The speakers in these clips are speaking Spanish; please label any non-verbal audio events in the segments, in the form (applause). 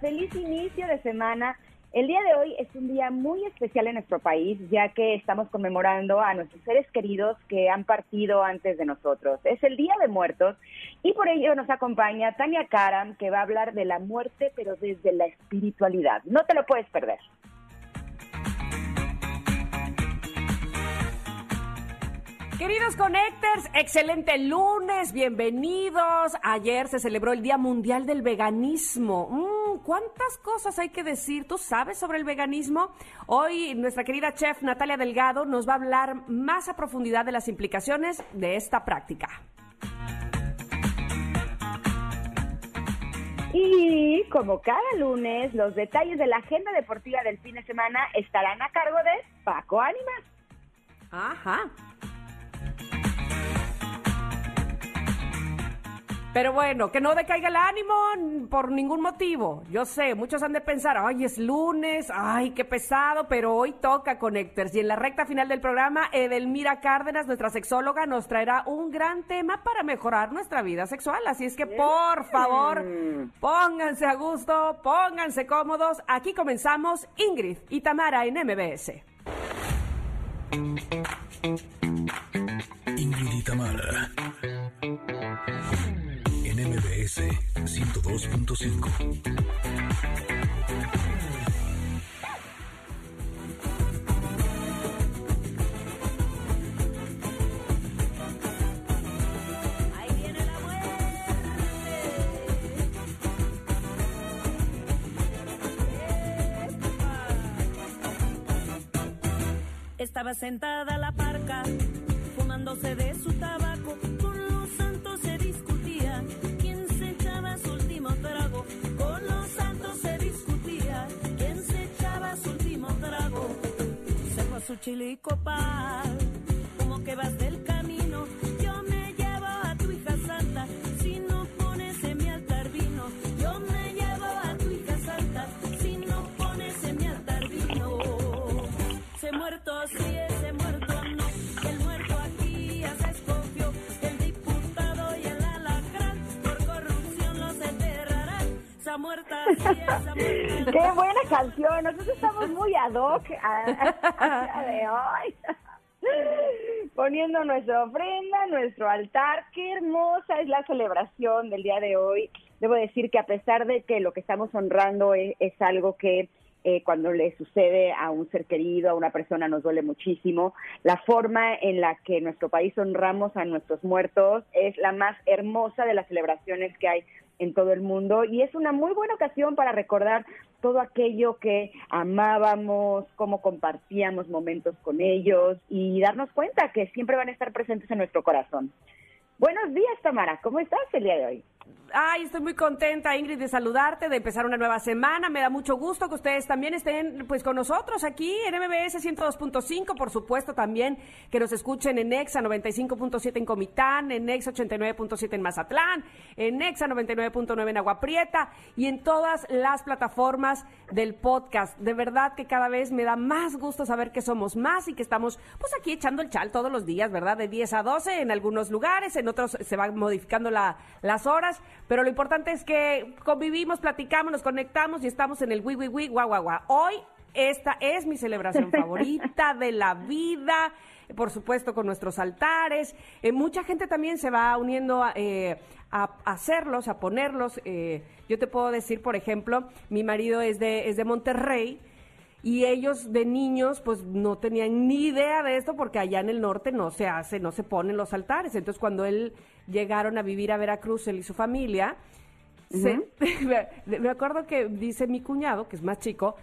feliz inicio de semana. El día de hoy es un día muy especial en nuestro país, ya que estamos conmemorando a nuestros seres queridos que han partido antes de nosotros. Es el Día de Muertos y por ello nos acompaña Tania Karam, que va a hablar de la muerte, pero desde la espiritualidad. No te lo puedes perder. Queridos Connectors, excelente lunes, bienvenidos. Ayer se celebró el Día Mundial del Veganismo. Mm, ¿Cuántas cosas hay que decir? ¿Tú sabes sobre el veganismo? Hoy nuestra querida chef Natalia Delgado nos va a hablar más a profundidad de las implicaciones de esta práctica. Y como cada lunes, los detalles de la agenda deportiva del fin de semana estarán a cargo de Paco Ánimas. Ajá. Pero bueno, que no decaiga el ánimo por ningún motivo. Yo sé, muchos han de pensar, ay, es lunes, ay, qué pesado, pero hoy toca Connectors. Y en la recta final del programa, Edelmira Cárdenas, nuestra sexóloga, nos traerá un gran tema para mejorar nuestra vida sexual. Así es que, por favor, pónganse a gusto, pónganse cómodos. Aquí comenzamos Ingrid y Tamara en MBS. Ingrid y Tamara. En MBS 102.5. Estaba sentada la parca, fumándose de su tabaco. Con los santos se discutía quién se echaba su último trago. Con los santos se discutía quién se echaba su último trago. Sacó su chile y copal, como que vas del camino. Muerta Qué buena canción. Nosotros estamos muy ad hoc a, de hoy. Poniendo nuestra ofrenda, nuestro altar. Qué hermosa es la celebración del día de hoy. Debo decir que a pesar de que lo que estamos honrando es, es algo que eh, cuando le sucede a un ser querido, a una persona, nos duele muchísimo. La forma en la que nuestro país honramos a nuestros muertos es la más hermosa de las celebraciones que hay en todo el mundo y es una muy buena ocasión para recordar todo aquello que amábamos, cómo compartíamos momentos con ellos y darnos cuenta que siempre van a estar presentes en nuestro corazón. Buenos días, Tamara. ¿Cómo estás el día de hoy? Ay, estoy muy contenta, Ingrid, de saludarte, de empezar una nueva semana. Me da mucho gusto que ustedes también estén pues con nosotros aquí en MBS 102.5, por supuesto también que nos escuchen en Exa 95.7 en Comitán, en Exa 89.7 en Mazatlán, en Exa 99.9 en Agua Prieta y en todas las plataformas del podcast. De verdad que cada vez me da más gusto saber que somos más y que estamos pues aquí echando el chal todos los días, ¿verdad? De 10 a 12 en algunos lugares, en otros se van modificando la- las horas, pero lo importante es que convivimos, platicamos, nos conectamos y estamos en el wi, wi, wi, guau, guau, guau. Hoy esta es mi celebración (laughs) favorita de la vida, por supuesto con nuestros altares. Eh, mucha gente también se va uniendo a, eh, a hacerlos, a ponerlos. Eh, yo te puedo decir, por ejemplo, mi marido es de, es de Monterrey. Y ellos de niños, pues no tenían ni idea de esto porque allá en el norte no se hace, no se ponen los altares. Entonces, cuando él llegaron a vivir a Veracruz, él y su familia, se- (laughs) me acuerdo que dice mi cuñado, que es más chico,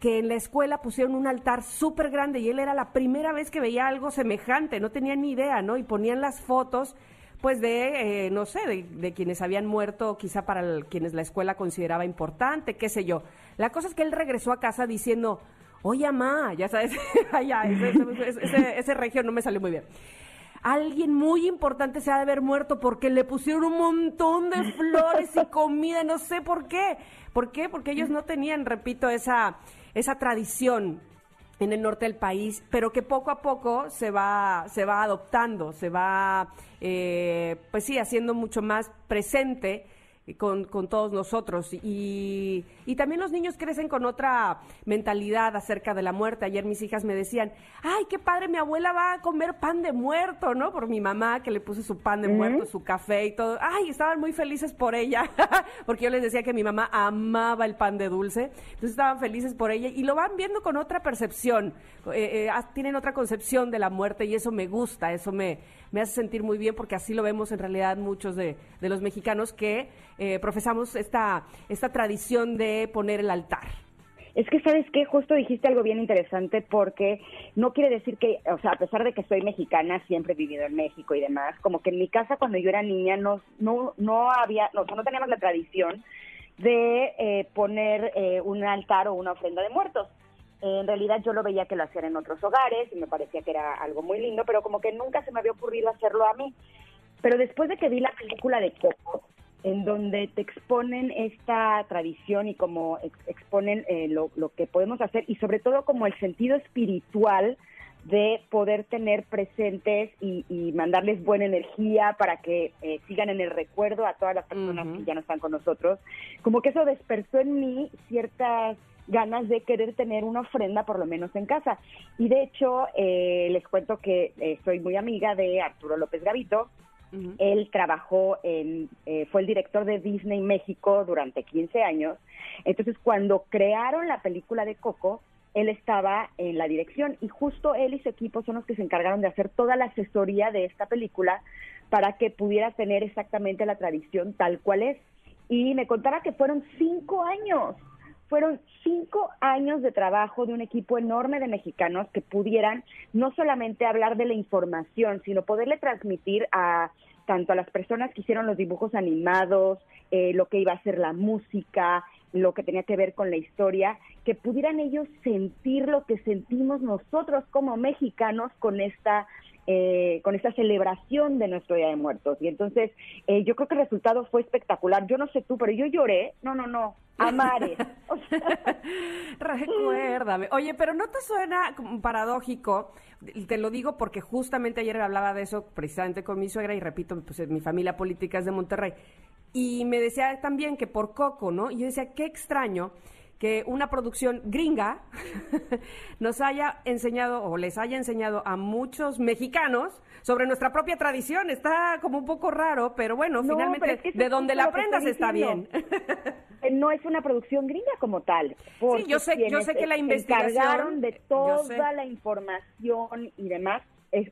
que en la escuela pusieron un altar súper grande y él era la primera vez que veía algo semejante, no tenía ni idea, ¿no? Y ponían las fotos pues de, eh, no sé, de, quienes habían muerto, quizá para quienes la escuela consideraba importante, qué sé yo. La cosa es que él regresó a casa diciendo, oye, mamá, ya sabes, (laughs) ese, ese, regio no me salió muy bien alguien muy importante se ha de haber muerto porque le pusieron un montón de (laughs) flores y comida, no sé por qué. ¿Por qué? Porque ellos no tenían, repito, esa, esa tradición en el norte del país, pero que poco a poco se va, se va adoptando, se va, eh, pues sí, haciendo mucho más presente con, con todos nosotros. Y, y, también los niños crecen con otra mentalidad acerca de la muerte. Ayer mis hijas me decían, ay, qué padre, mi abuela va a comer pan de muerto, ¿no? Por mi mamá que le puse su pan de muerto, su café y todo. Ay, estaban muy felices por ella, (laughs) porque yo les decía que mi mamá amaba el pan de dulce. Entonces estaban felices por ella y lo van viendo con otra percepción. Eh, eh, tienen otra concepción de la muerte y eso me gusta, eso me me hace sentir muy bien porque así lo vemos en realidad muchos de, los mexicanos que eh, profesamos esta, esta tradición de poner el altar. Es que, ¿sabes qué? Justo dijiste algo bien interesante porque no quiere decir que, o sea, a pesar de que soy mexicana, siempre he vivido en México y demás, como que en mi casa cuando yo era niña no, no, no había, no, no teníamos la tradición de eh, poner eh, un altar o una ofrenda de muertos en realidad yo lo veía que lo hacían en otros hogares y me parecía que era algo muy lindo, pero como que nunca se me había ocurrido hacerlo a mí. Pero después de que vi la película de Coco, en donde te exponen esta tradición y como exponen eh, lo, que podemos hacer y sobre todo como el sentido espiritual de poder tener presentes y, mandarles buena energía para que eh, sigan en el recuerdo a todas las personas que ya no están con nosotros, como que eso despertó en mí ciertas ganas de querer tener una ofrenda por lo menos en casa. Y de hecho, eh, les cuento que eh, soy muy amiga de Arturo López Gavito. Él trabajó en, eh, fue el director de Disney México durante 15 años. Entonces, cuando crearon la película de Coco, él estaba en la dirección y justo él y su equipo son los que se encargaron de hacer toda la asesoría de esta película para que pudiera tener exactamente la tradición tal cual es. Y me contaba que fueron cinco años fueron cinco años de trabajo de un equipo enorme de mexicanos que pudieran no solamente hablar de la información, sino poderle transmitir a tanto a las personas que hicieron los dibujos animados, eh, lo que iba a ser la música, lo que tenía que ver con la historia, que pudieran ellos sentir lo que sentimos nosotros como mexicanos con esta eh, con esta celebración de nuestro Día de Muertos. Y entonces eh, yo creo que el resultado fue espectacular. Yo no sé tú, pero yo lloré. No, no, no. A mares. (laughs) Recuérdame. Oye, pero ¿no te suena paradójico? Te lo digo porque justamente ayer hablaba de eso precisamente con mi suegra y repito, pues mi familia política es de Monterrey. Y me decía también que por Coco, ¿no? Y yo decía, qué extraño que una producción gringa (laughs) nos haya enseñado o les haya enseñado a muchos mexicanos sobre nuestra propia tradición. Está como un poco raro, pero bueno, finalmente de donde la aprendas está bien. (laughs) no es una producción gringa como tal. Sí, yo sé, yo sé que la investigación de toda la información y demás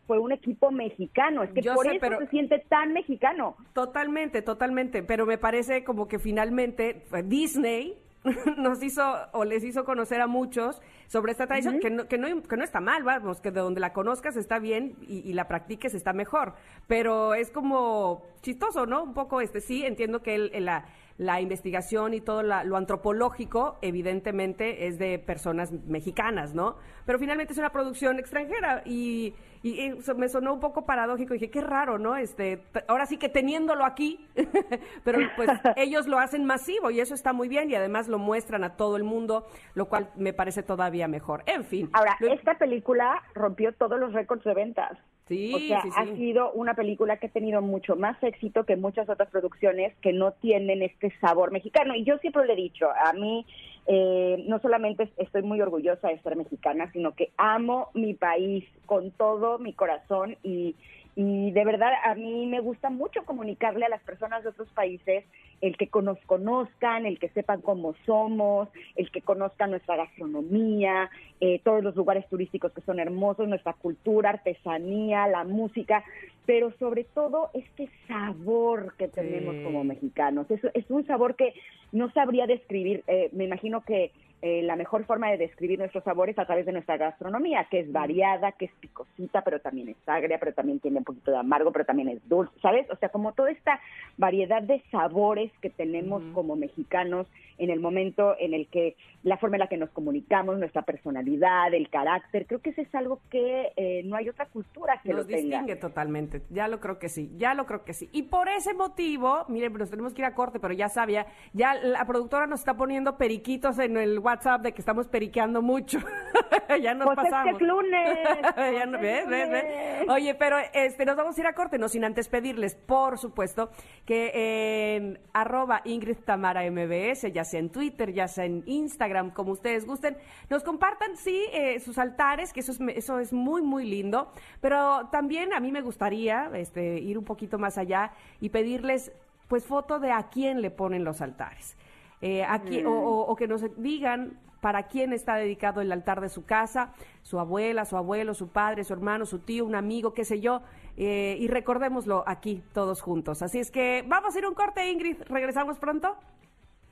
fue un equipo mexicano, es que por eso se siente tan mexicano. Totalmente, totalmente, pero me parece como que finalmente Disney (laughs) nos hizo o les hizo conocer a muchos sobre esta tradición, que, no, que, no, que no está mal, vamos, que de donde la conozcas está bien y, la practiques está mejor, pero es como chistoso, ¿no? Un poco, este, sí, entiendo que el, la, la investigación y todo lo antropológico, evidentemente, es de personas mexicanas, ¿no? Pero finalmente es una producción extranjera y y, me sonó un poco paradójico. Dije, qué raro, ¿no? Este, ahora sí que teniéndolo aquí, (laughs) pero pues (laughs) ellos lo hacen masivo y eso está muy bien y además lo muestran a todo el mundo, lo cual me parece todavía mejor. En fin. Ahora, esta película rompió todos los récords de ventas. Sí, o sea, ha sido una película que ha tenido mucho más éxito que muchas otras producciones que no tienen este sabor mexicano. Y yo siempre le he dicho, a mí eh, no solamente estoy muy orgullosa de ser mexicana, sino que amo mi país con todo mi corazón y, y de verdad a mí me gusta mucho comunicarle a las personas de otros países el que nos conozcan, el que sepan cómo somos, el que conozcan nuestra gastronomía, eh, todos los lugares turísticos que son hermosos, nuestra cultura, artesanía, la música, pero sobre todo este sabor que tenemos como mexicanos. Es, es un sabor que no sabría describir. Eh, me imagino que eh, la mejor forma de describir nuestros sabores a través de nuestra gastronomía, que es variada, que es picosita, pero también es agria, pero también tiene un poquito de amargo, pero también es dulce, ¿sabes? O sea, como toda esta variedad de sabores que tenemos como mexicanos en el momento en el que la forma en la que nos comunicamos, nuestra personalidad, el carácter, creo que eso es algo que eh, no hay otra cultura que nos lo tenga. distingue totalmente, ya lo creo que sí, ya lo creo que sí. Y por ese motivo, miren, nos tenemos que ir a corte, pero ya sabía, ya la productora nos está poniendo periquitos en el WhatsApp de que estamos periqueando mucho. (laughs) ya nos pues pasamos. Es que es lunes. (laughs) ya no, ¿ves, ves, ves? Oye, pero este, nos vamos a ir a corte, no sin antes pedirles, por supuesto, que en arroba Ingrid Tamara MBS, ya sea en Twitter, ya sea en Instagram, como ustedes gusten, nos compartan, sí, eh, sus altares, que eso es, eso es muy, muy lindo, pero también a mí me gustaría este, ir un poquito más allá y pedirles, pues, foto de a quién le ponen los altares. Eh, aquí, o, o- o que nos digan para quién está dedicado el altar de su casa, su abuela, su abuelo, su padre, su hermano, su tío, un amigo, qué sé yo, eh, y recordémoslo aquí todos juntos. Así es que vamos a ir a un corte, Ingrid, regresamos pronto.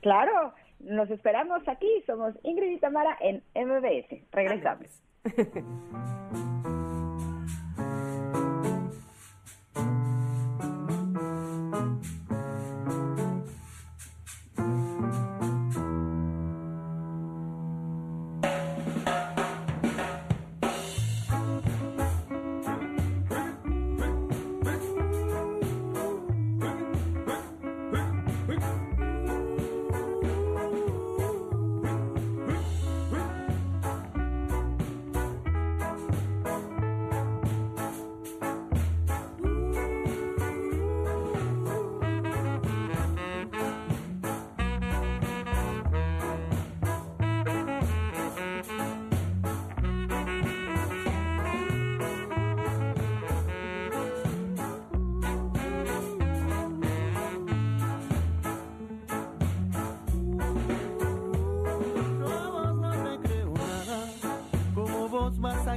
Claro, nos esperamos aquí. Somos Ingrid y Tamara en MBS. Regresamos. (laughs)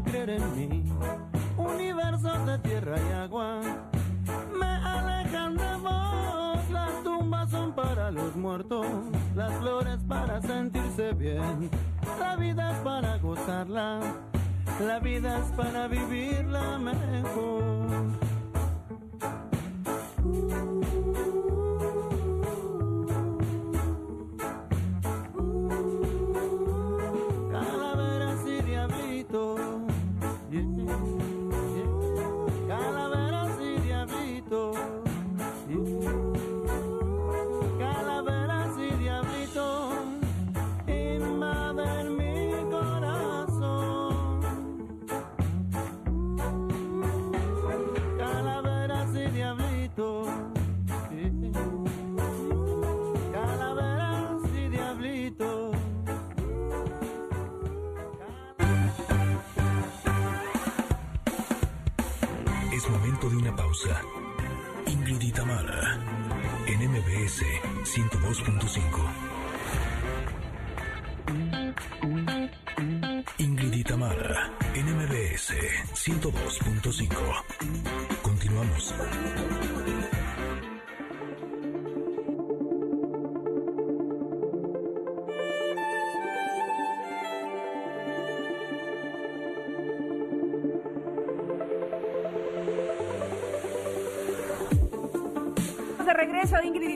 creer en mí. Universos de tierra y agua me alejan de vos. Las tumbas son para los muertos, las flores para sentirse bien. La vida es para gozarla, la vida es para vivirla mejor. MBS 102.5. Ingrid y Tamara, en MBS 102.5.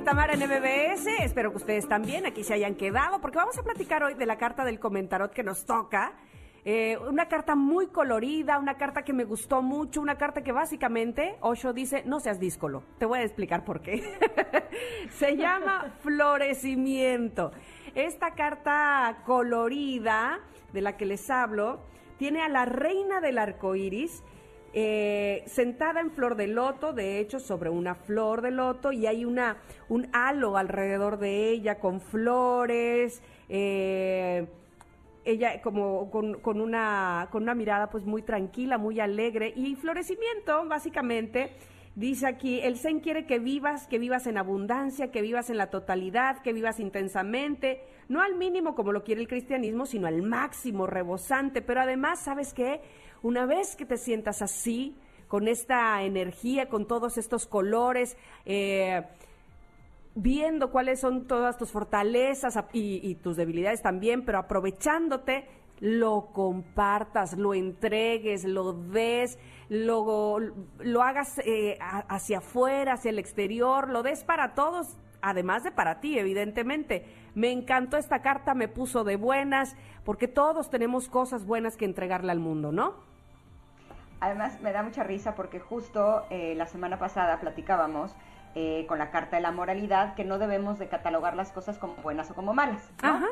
Tamara en MBS. Espero que ustedes también aquí se hayan quedado, porque vamos a platicar hoy de la carta del comentarot que nos toca. Eh, una carta muy colorida, una carta que me gustó mucho, una carta que básicamente Osho dice, no seas díscolo. Te voy a explicar por qué. (laughs) Se llama (laughs) florecimiento. Esta carta colorida de la que les hablo tiene a la reina del arco iris eh, sentada en flor de loto, de hecho, sobre una flor de loto, y hay una, un halo alrededor de ella con flores, eh, ella como con, una, con una mirada pues muy tranquila, muy alegre, y florecimiento, básicamente, dice aquí, el Zen quiere que vivas, que vivas en abundancia, que vivas en la totalidad, que vivas intensamente, no al mínimo como lo quiere el cristianismo, sino al máximo, rebosante, pero además, ¿sabes qué? Una vez que te sientas así, con esta energía, con todos estos colores, eh, viendo cuáles son todas tus fortalezas y, tus debilidades también, pero aprovechándote lo compartas, lo entregues, lo des, lo, lo hagas eh, hacia afuera, hacia el exterior, lo des para todos, además de para ti, evidentemente. Me encantó esta carta, me puso de buenas, porque todos tenemos cosas buenas que entregarle al mundo, ¿no? Además, me da mucha risa porque justo eh, la semana pasada platicábamos eh, con la carta de la moralidad que no debemos de catalogar las cosas como buenas o como malas. Ajá.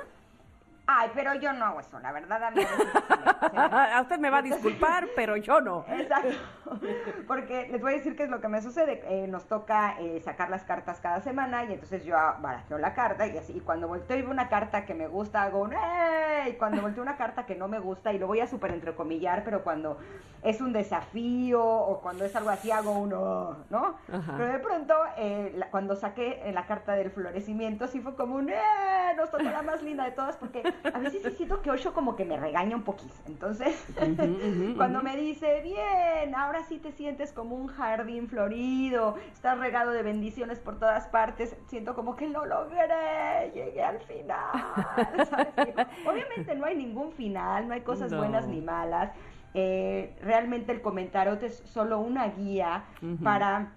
Ay, pero yo no hago eso, la verdad. A, mí (laughs) a usted me va a disculpar, pero yo no. (laughs) Exacto. Porque les voy a decir qué es lo que me sucede. Eh, nos toca eh, sacar las cartas cada semana y entonces yo barajeo la carta y así. Y cuando volteo y veo una carta que me gusta, hago un ¡Ey! Cuando volteo una carta que no me gusta y lo voy a súper entrecomillar, pero cuando es un desafío o cuando es algo así, hago uno, ¿no? Pero de pronto, eh, cuando saqué la carta del florecimiento, sí fue como un ¡Eh! Nos tocó la más linda de todas porque a veces sí siento que Osho como que me regaña un poquito. Entonces, (laughs) cuando me dice, bien, ahora sí te sientes como un jardín florido, estás regado de bendiciones por todas partes, siento como que lo logré, llegué al final. (laughs) Obviamente no hay ningún final, no hay cosas buenas ni malas. Eh, realmente el comentario es solo una guía para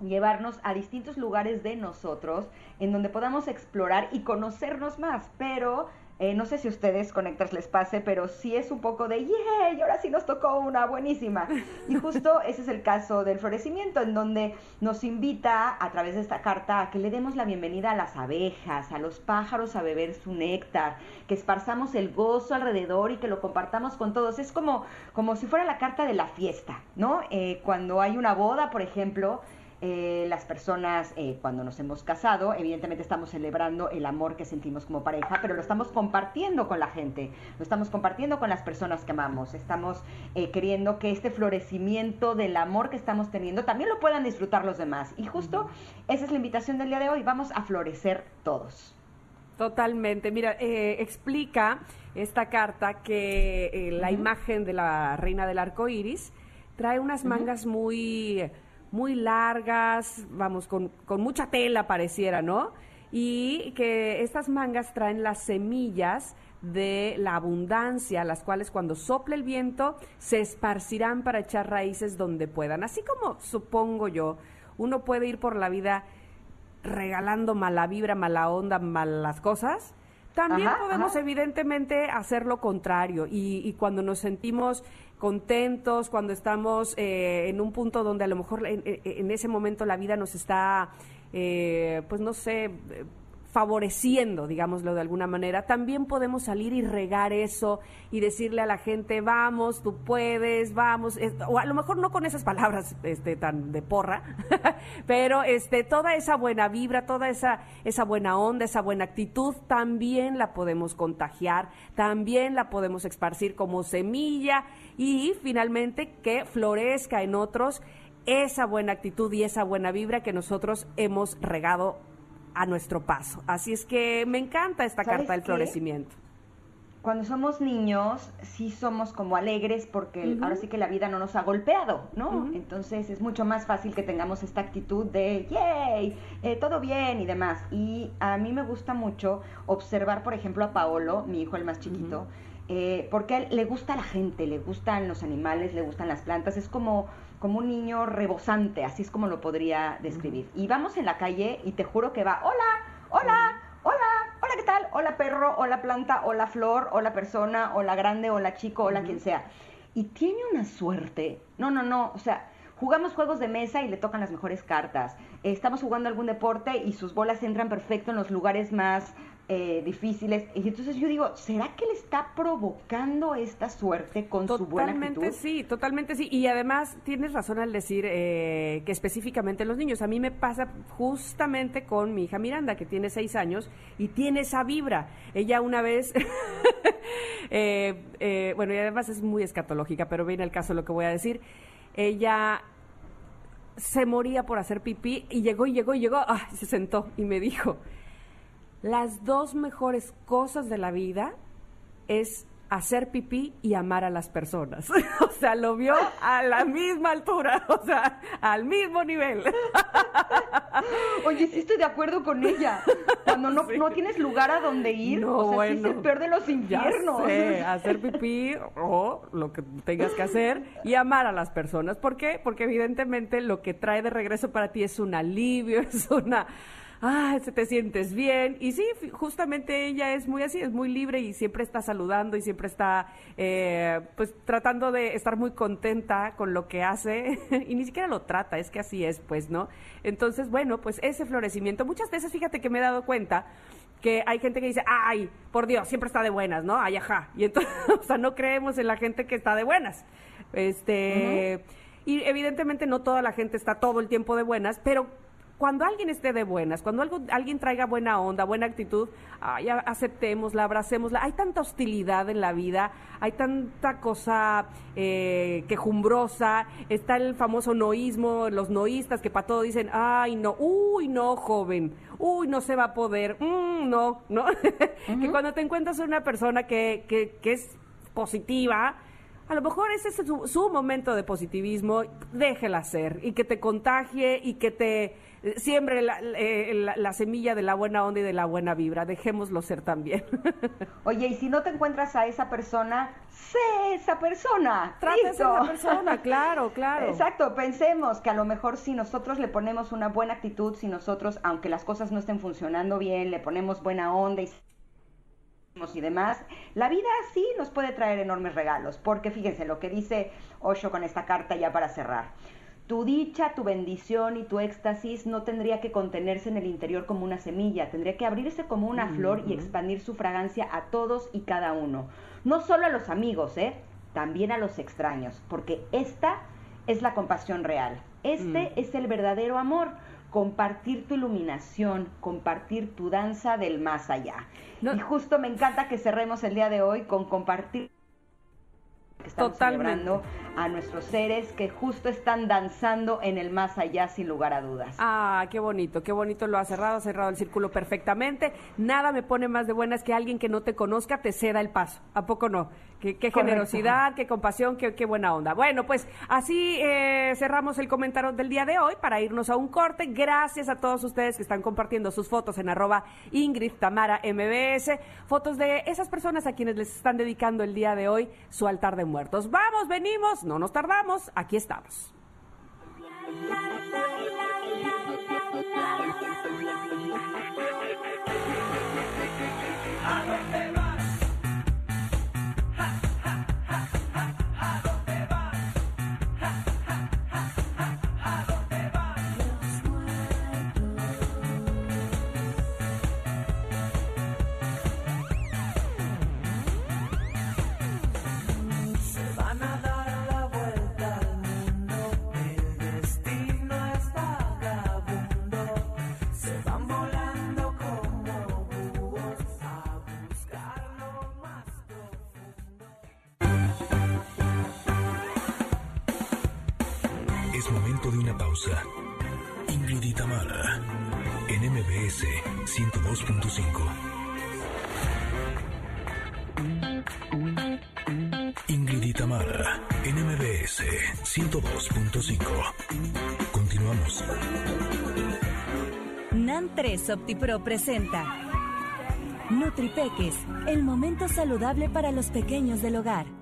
llevarnos a distintos lugares de nosotros en donde podamos explorar y conocernos más, pero eh, no sé si a ustedes conectas les pase, pero sí es un poco de, ¡yay! Ahora sí nos tocó una buenísima. Y (laughs) justo ese es el caso del florecimiento, en donde nos invita a través de esta carta a que le demos la bienvenida a las abejas, a los pájaros a beber su néctar, que esparzamos el gozo alrededor y que lo compartamos con todos. Es como, como si fuera la carta de la fiesta, ¿no? Eh, cuando hay una boda, por ejemplo, eh, las personas eh, cuando nos hemos casado, evidentemente estamos celebrando el amor que sentimos como pareja, pero lo estamos compartiendo con la gente, lo estamos compartiendo con las personas que amamos, estamos eh, queriendo que este florecimiento del amor que estamos teniendo también lo puedan disfrutar los demás. Y justo esa es la invitación del día de hoy, vamos a florecer todos. Totalmente. Mira, explica esta carta que la imagen de la reina del arco iris trae unas mangas muy muy largas, vamos, con, con mucha tela pareciera, ¿no? Y que estas mangas traen las semillas de la abundancia, las cuales cuando sople el viento se esparcirán para echar raíces donde puedan. Así como supongo yo, uno puede ir por la vida regalando mala vibra, mala onda, malas cosas, también podemos evidentemente hacer lo contrario. Y, y, cuando nos sentimos contentos, cuando estamos eh, en un punto donde a lo mejor en, ese momento la vida nos está, eh, pues no sé, favoreciendo, digámoslo de alguna manera, también podemos salir y regar eso y decirle a la gente, vamos, tú puedes, vamos, o a lo mejor no con esas palabras este, tan de porra, (laughs) pero este, toda esa buena vibra, toda esa, esa buena onda, esa buena actitud, también la podemos contagiar, también la podemos esparcir como semilla y finalmente que florezca en otros esa buena actitud y esa buena vibra que nosotros hemos regado a nuestro paso. Así es que me encanta esta carta del florecimiento. Cuando somos niños, sí somos como alegres porque ahora sí que la vida no nos ha golpeado, ¿no? Entonces es mucho más fácil que tengamos esta actitud de, ¡yay! Eh, todo bien y demás. Y a mí me gusta mucho observar, por ejemplo, a Paolo, mi hijo el más chiquito, eh, porque a él le gusta la gente, le gustan los animales, le gustan las plantas, es como, como un niño rebosante, así es como lo podría describir. Y vamos en la calle y te juro que va, hola, hola, hola, hola, ¿qué tal? Hola perro, hola planta, hola flor, hola persona, hola grande, hola chico, hola quien sea. Y tiene una suerte, no, no, no, o sea, jugamos juegos de mesa y le tocan las mejores cartas. Estamos jugando algún deporte y sus bolas entran perfecto en los lugares más eh, difíciles. Y entonces yo digo, ¿será que le está provocando esta suerte con su buena actitud? Totalmente sí, totalmente sí. Y además tienes razón al decir eh, que específicamente los niños. A mí me pasa justamente con mi hija Miranda, que tiene seis años y tiene esa vibra. Ella una vez, (laughs) eh, bueno, y además es muy escatológica, pero viene el caso lo que voy a decir. Ella se moría por hacer pipí y llegó y llegó y llegó, ah, se sentó y me dijo, las dos mejores cosas de la vida es hacer pipí y amar a las personas. (laughs) o sea, lo vio a la misma altura, (laughs) o sea, al mismo nivel. (laughs) Oye, sí estoy de acuerdo con ella. Cuando no, no tienes lugar a donde ir, No, o sea, sí bueno. es el peor de los Ya infiernos. sé, hacer pipí o lo que tengas que hacer y amar a las personas. ¿Por qué? Porque evidentemente lo que trae de regreso para ti es un alivio, es una... Ah, te sientes bien. Y sí, justamente ella es muy así, es muy libre y siempre está saludando y siempre está, eh, pues, tratando de estar muy contenta con lo que hace. (laughs) y ni siquiera lo trata, es que así es, pues, ¿no? Entonces, bueno, pues ese florecimiento. Muchas veces, fíjate que me he dado cuenta que hay gente que dice, ay, por Dios, siempre está de buenas, ¿no? Ay, ajá. Y entonces, (laughs) o sea, no creemos en la gente que está de buenas. Este, y evidentemente no toda la gente está todo el tiempo de buenas, pero cuando alguien esté de buenas, cuando algo, alguien traiga buena onda, buena actitud, ay, aceptémosla, abracémosla. Hay tanta hostilidad en la vida, hay tanta cosa eh, quejumbrosa, está el famoso noísmo, los noístas que para todo dicen, ay, no, uy, no, joven, uy, no se va a poder, mm, no, no. (laughs) que cuando te encuentras una persona que, que, que es positiva, a lo mejor ese es su, su momento de positivismo, déjela ser y que te contagie y que te siembre la, eh, la- la semilla de la buena onda y de la buena vibra. Dejémoslo ser también. (laughs) Oye, y si no te encuentras a esa persona, sé esa persona. Trata Listo. esa persona, claro, claro. Exacto, pensemos que a lo mejor si nosotros le ponemos una buena actitud, si nosotros, aunque las cosas no estén funcionando bien, le ponemos buena onda y y demás, la vida sí nos puede traer enormes regalos, porque fíjense lo que dice Osho con esta carta ya para cerrar. Tu dicha, tu bendición y tu éxtasis no tendría que contenerse en el interior como una semilla, tendría que abrirse como una flor y expandir su fragancia a todos y cada uno. No solo a los amigos, ¿eh? También a los extraños, porque esta es la compasión real. Este es el verdadero amor. Compartir tu iluminación, compartir tu danza del más allá. No- Y justo me encanta que cerremos el día de hoy con compartir estamos Totalmente. celebrando a nuestros seres que justo están danzando en el más allá sin lugar a dudas. Ah, qué bonito, qué bonito lo ha cerrado, ha cerrado el círculo perfectamente. Nada me pone más de buenas que alguien que no te conozca te ceda el paso. ¿A poco no? Qué, generosidad, qué compasión, qué, qué buena onda. Bueno, pues así eh, cerramos el comentario del día de hoy para irnos a un corte. Gracias a todos ustedes que están compartiendo sus fotos en arroba Ingrid Tamara MBS, fotos de esas personas a quienes les están dedicando el día de hoy su altar de muertos. Vamos, venimos, no nos tardamos, aquí estamos. (laughs) NAN 3 OptiPro presenta Nutripeques, el momento saludable para los pequeños del hogar.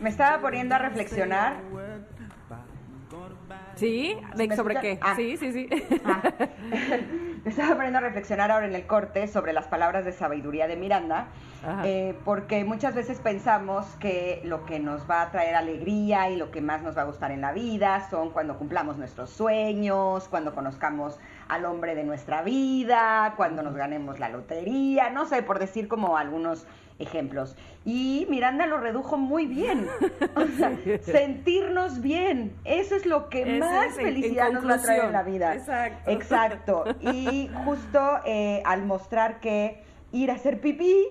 Me estaba poniendo a reflexionar. ¿Sí? ¿De, ¿Me ¿Sobre qué? Ah. Sí, sí, sí. Ah. (laughs) estaba poniendo a reflexionar ahora en el corte sobre las palabras de sabiduría de Miranda, eh, porque muchas veces pensamos que lo que nos va a traer alegría y lo que más nos va a gustar en la vida son cuando cumplamos nuestros sueños, cuando conozcamos al hombre de nuestra vida, cuando nos ganemos la lotería, no sé, por decir como algunos ejemplos. Y Miranda lo redujo muy bien. O sea, (laughs) sentirnos bien, eso es lo que más felicidad nos va a traer en la vida. Exacto. Exacto. Y justo eh, al mostrar que ir a hacer pipí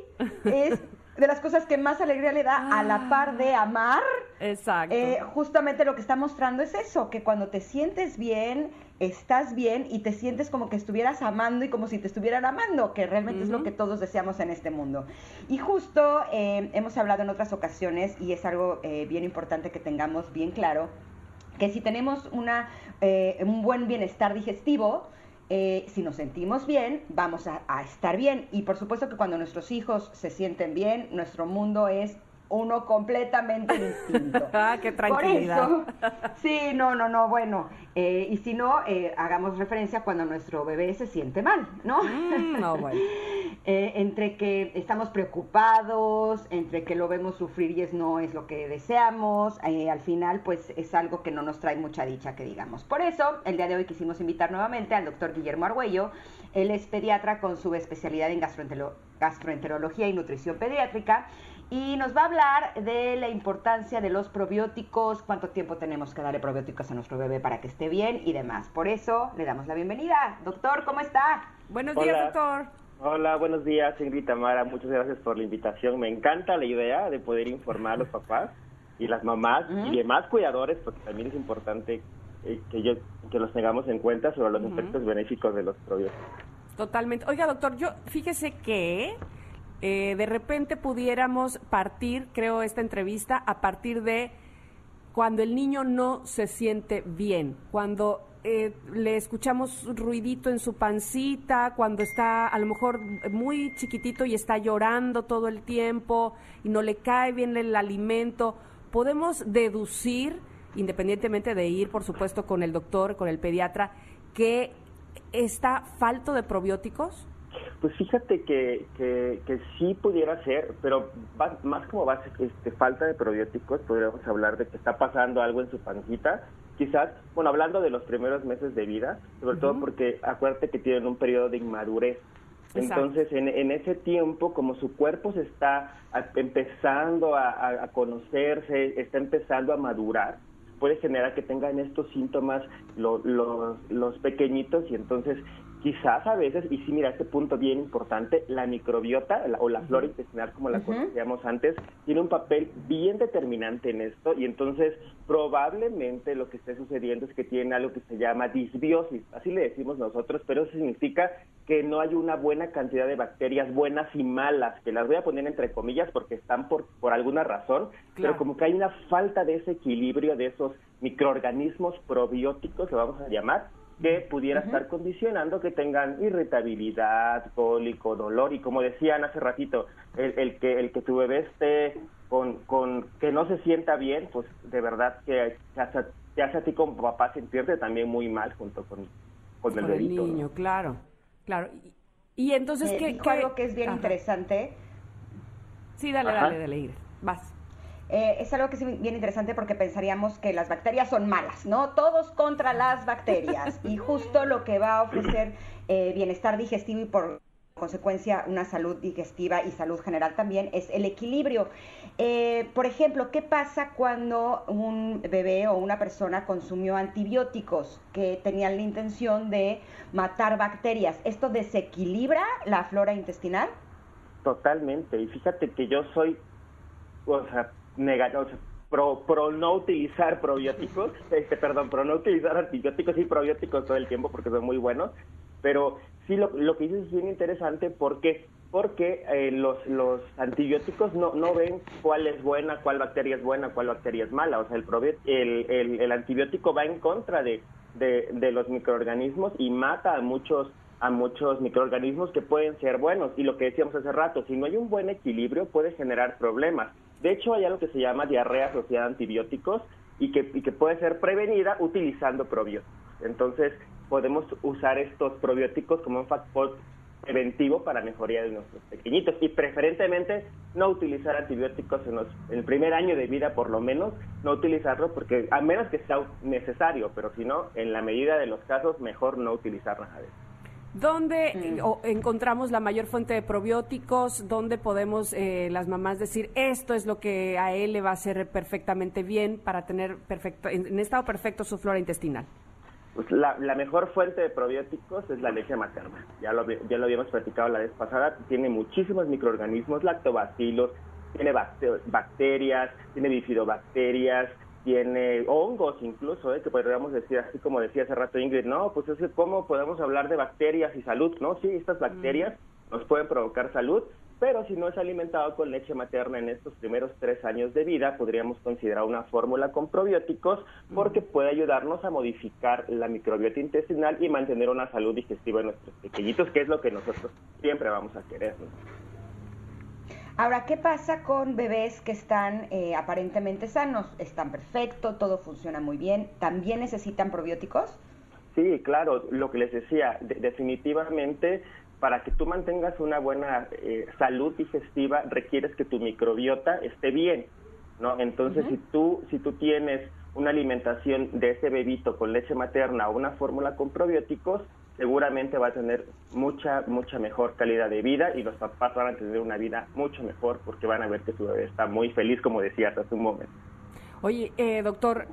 es de las cosas que más alegría le da a la par de amar. Exacto. eh, justamente lo que está mostrando es eso, que cuando te sientes bien, estás bien y te sientes como que estuvieras amando y como si te estuvieran amando, que realmente es lo que todos deseamos en este mundo. Y justo eh, hemos hablado en otras ocasiones y es algo eh, bien importante que tengamos bien claro, que si tenemos una, eh, un buen bienestar digestivo, eh, si nos sentimos bien, vamos a, a estar bien. Y por supuesto que cuando nuestros hijos se sienten bien, nuestro mundo es uno completamente (laughs) distinto. Ah, qué tranquilidad. Por eso, sí, no, no, no, bueno. eh, y si no, eh, hagamos referencia cuando nuestro bebé se siente mal, ¿no? Mm, no, bueno. (laughs) Eh, entre que estamos preocupados, entre que lo vemos sufrir y es no es lo que deseamos, eh, al final pues es algo que no nos trae mucha dicha que digamos. Por eso, el día de hoy quisimos invitar nuevamente al doctor Guillermo Argüello, él es pediatra con su especialidad en gastroentero- gastroenterología y nutrición pediátrica y nos va a hablar de la importancia de los probióticos, cuánto tiempo tenemos que darle probióticos a nuestro bebé para que esté bien y demás. Por eso le damos la bienvenida. Doctor, ¿cómo está? Buenos Hola. días, doctor. Hola, buenos días, Ingrid Tamara. Muchas gracias por la invitación. Me encanta la idea de poder informar a los papás y las mamás y demás cuidadores, porque también es importante eh, que, yo, que los tengamos en cuenta sobre los efectos benéficos de los probióticos. Totalmente. Oiga, doctor, yo fíjese que eh, de repente pudiéramos partir, creo, esta entrevista a partir de cuando el niño no se siente bien, cuando eh, le escuchamos ruidito en su pancita, cuando está a lo mejor muy chiquitito y está llorando todo el tiempo y no le cae bien el alimento, podemos deducir, independientemente de ir, por supuesto, con el doctor, con el pediatra, que está falto de probióticos. Pues fíjate que, que, que sí pudiera ser, pero va- más como base este, falta de probióticos, podríamos hablar de que está pasando algo en su pancita. Quizás, bueno, hablando de los primeros meses de vida, sobre todo porque acuérdate que tienen un periodo de inmadurez. Entonces, en, en ese tiempo, como su cuerpo se está a- empezando a, conocerse, está empezando a madurar, puede generar que tengan estos síntomas lo- los, los pequeñitos y entonces quizás a veces, y sí, mira, este punto bien importante, la microbiota la- o la flora intestinal, como la conocíamos antes, tiene un papel bien determinante en esto y entonces probablemente lo que esté sucediendo es que tiene algo que se llama disbiosis, así le decimos nosotros, pero eso significa que no hay una buena cantidad de bacterias buenas y malas, que las voy a poner entre comillas porque están por, por alguna razón, Claro. pero como que hay una falta de ese equilibrio de esos microorganismos probióticos, que vamos a llamar, que pudiera estar condicionando que tengan irritabilidad, cólico, dolor y como decían hace ratito, el, el que el que tu bebé esté con, con que no se sienta bien, pues de verdad que te hace, te hace a ti como papá sentirte también muy mal junto con, con el Con el niño, claro, claro. Y, y entonces, Eh, ¿qué, dijo qué- algo que es bien Ajá. interesante. Sí, dale, Ajá. dale, dale, Ingrid. Vas. Eh, es algo que es bien interesante porque pensaríamos que las bacterias son malas, ¿no? Todos contra las bacterias. Y justo lo que va a ofrecer eh, bienestar digestivo y por consecuencia una salud digestiva y salud general también es el equilibrio. Eh, por ejemplo, ¿qué pasa cuando un bebé o una persona consumió antibióticos que tenían la intención de matar bacterias? ¿Esto desequilibra la flora intestinal? Totalmente. Y fíjate que yo soy, o sea, sea, pro, pro no utilizar probióticos, este, perdón, pro no utilizar antibióticos y probióticos todo el tiempo porque son muy buenos. Pero sí, lo, lo que dices es bien interesante porque porque eh, los, los antibióticos no, no ven cuál es buena, cuál bacteria es buena, cuál bacteria es mala. O sea, el, el, el, el antibiótico va en contra de, de, de los microorganismos y mata a muchos a muchos microorganismos que pueden ser buenos. Y lo que decíamos hace rato, si no hay un buen equilibrio puede generar problemas. De hecho, hay algo que se llama diarrea asociada a antibióticos y que, puede ser prevenida utilizando probióticos. Entonces, podemos usar estos probióticos como un factor preventivo para mejoría de nuestros pequeñitos y preferentemente no utilizar antibióticos en, los- en el primer año de vida por lo menos, no utilizarlo porque a menos que sea necesario, pero si no, en la medida de los casos, mejor no utilizar nada de. ¿Dónde eh, o- encontramos la mayor fuente de probióticos? ¿Dónde podemos eh, las mamás decir esto es lo que a él le va a hacer perfectamente bien para tener perfecto, en, en estado perfecto su flora intestinal? Pues la, la mejor fuente de probióticos es la leche materna. Ya lo, ya lo habíamos platicado la vez pasada. Tiene muchísimos microorganismos, lactobacilos, tiene bacte- bacterias, tiene bifidobacterias, tiene hongos incluso, ¿eh? que podríamos decir, así como decía hace rato Ingrid, no, pues es que cómo podemos hablar de bacterias y salud, ¿no? Sí, estas bacterias nos pueden provocar salud, pero si no es alimentado con leche materna en estos primeros tres años de vida, podríamos considerar una fórmula con probióticos porque puede ayudarnos a modificar la microbiota intestinal y mantener una salud digestiva en nuestros pequeñitos, que es lo que nosotros siempre vamos a querer. ¿no? Ahora, ¿qué pasa con bebés que están eh, aparentemente sanos? Están perfecto, todo funciona muy bien. ¿También necesitan probióticos? Sí, claro, lo que les decía, de- definitivamente para que tú mantengas una buena eh, salud digestiva requieres que tu microbiota esté bien, ¿no? Entonces, si tú si tú tienes una alimentación de ese bebito con leche materna o una fórmula con probióticos, seguramente va a tener mucha mucha mejor calidad de vida y los papás van a tener una vida mucho mejor porque van a ver que su bebé está muy feliz, como decías hace un momento. Oye, eh, doctor,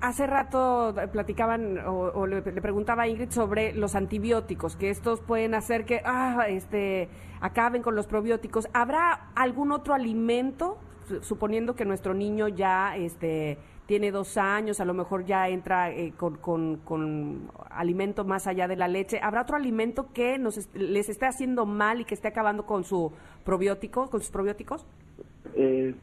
hace rato platicaban o, o le, preguntaba a Ingrid sobre los antibióticos, que estos pueden hacer que ah, este, acaben con los probióticos. ¿Habrá algún otro alimento, su- suponiendo que nuestro niño ya este, tiene dos años, a lo mejor ya entra eh, con, con- con alimento más allá de la leche? ¿Habrá otro alimento que nos est- les esté haciendo mal y que esté acabando con su probiótico, con sus probióticos? Eh,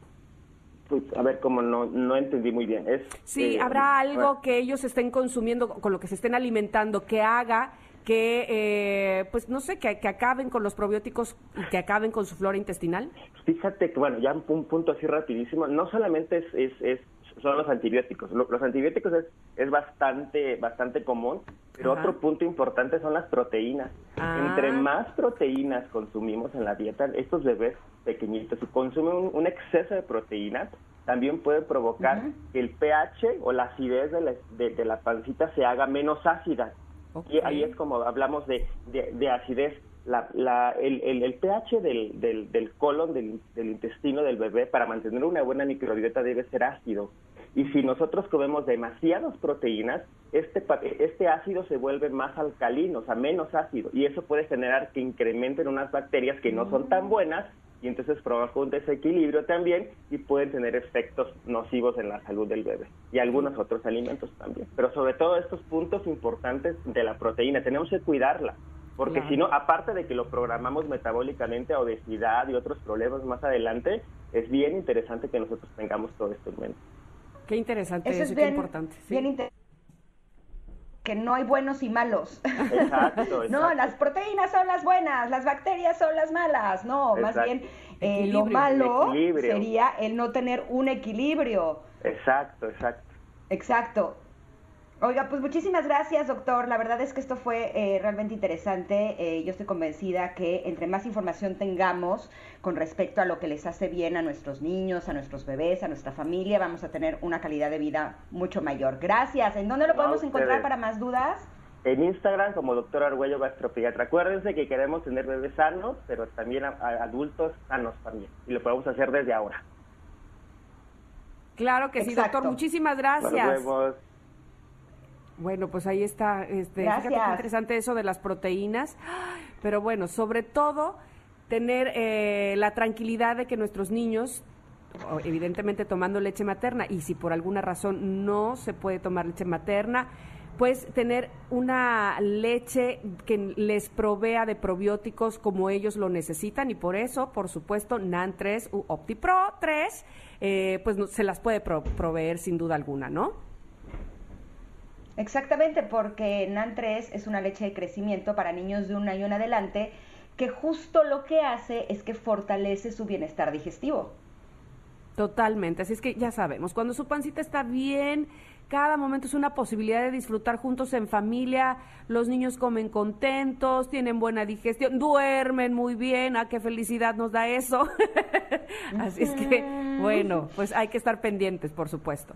pues, a ver, como no, no entendí muy bien. Es, Sí, eh, habrá algo que ellos estén consumiendo, con lo que se estén alimentando, que haga que, eh, pues no sé, que, que acaben con los probióticos y que acaben con su flora intestinal. Fíjate que, bueno, ya un, un punto así rapidísimo, no solamente es, es, es- son los antibióticos, Lo- los antibióticos es, es bastante, bastante común, pero Ajá. otro punto importante son las proteínas. Ah. Entre más proteínas consumimos en la dieta, estos bebés pequeñitos, si consumen un, un exceso de proteínas, también puede provocar que el pH o la acidez de la, de- de la pancita se haga menos ácida. Y ahí es como hablamos de, de, de acidez. La, la, el, el, el pH del, del, del colon, del, del intestino del bebé, para mantener una buena microbiota debe ser ácido. Y si nosotros comemos demasiadas proteínas, este, este ácido se vuelve más alcalino, o sea, menos ácido. Y eso puede generar que incrementen unas bacterias que no son tan buenas y entonces provoca un desequilibrio también y pueden tener efectos nocivos en la salud del bebé y algunos otros alimentos también. Pero sobre todo estos puntos importantes de la proteína, tenemos que cuidarla, porque Claro. si no, aparte de que lo programamos metabólicamente a obesidad y otros problemas más adelante, es bien interesante que nosotros tengamos todo esto en mente. Qué interesante Eso eso, es y bien, qué importante. sí. bien inter- que no hay buenos y malos. Exacto, (laughs) exacto. No, las proteínas son las buenas, las bacterias son las malas. No, más bien eh, lo malo sería el no tener un equilibrio. Exacto, exacto. Exacto. Oiga, pues muchísimas gracias, doctor. La verdad es que esto fue eh, realmente interesante. Eh, yo estoy convencida que entre más información tengamos con respecto a lo que les hace bien a nuestros niños, a nuestros bebés, a nuestra familia, vamos a tener una calidad de vida mucho mayor. Gracias. ¿En dónde lo podemos encontrar para más dudas? En Instagram como doctor Argüello Gastropediatra. Acuérdense que queremos tener bebés sanos, pero también a- a adultos sanos también. Y lo podemos hacer desde ahora. Claro que sí, doctor. Muchísimas Nos gracias. vemos. Bueno, pues ahí está. Este, Gracias. Fíjate qué interesante eso de las proteínas. (gasps) Pero bueno, sobre todo tener eh, la tranquilidad de que nuestros niños, evidentemente tomando leche materna, y si por alguna razón no se puede tomar leche materna, pues tener una leche que les provea de probióticos como ellos lo necesitan y por eso, por supuesto, NAN 3 u OptiPro 3, eh, pues no- se las puede pro- proveer sin duda alguna, ¿no? Exactamente, porque NAN3 es una leche de crecimiento para niños de un año en adelante que justo lo que hace es que fortalece su bienestar digestivo. Totalmente, así es que ya sabemos, cuando su pancita está bien, Cada momento es una posibilidad de disfrutar juntos en familia. Los niños comen contentos, tienen buena digestión, duermen muy bien. ¡Ah, qué felicidad nos da eso! (laughs) Así es que, bueno, pues hay que estar pendientes, por supuesto.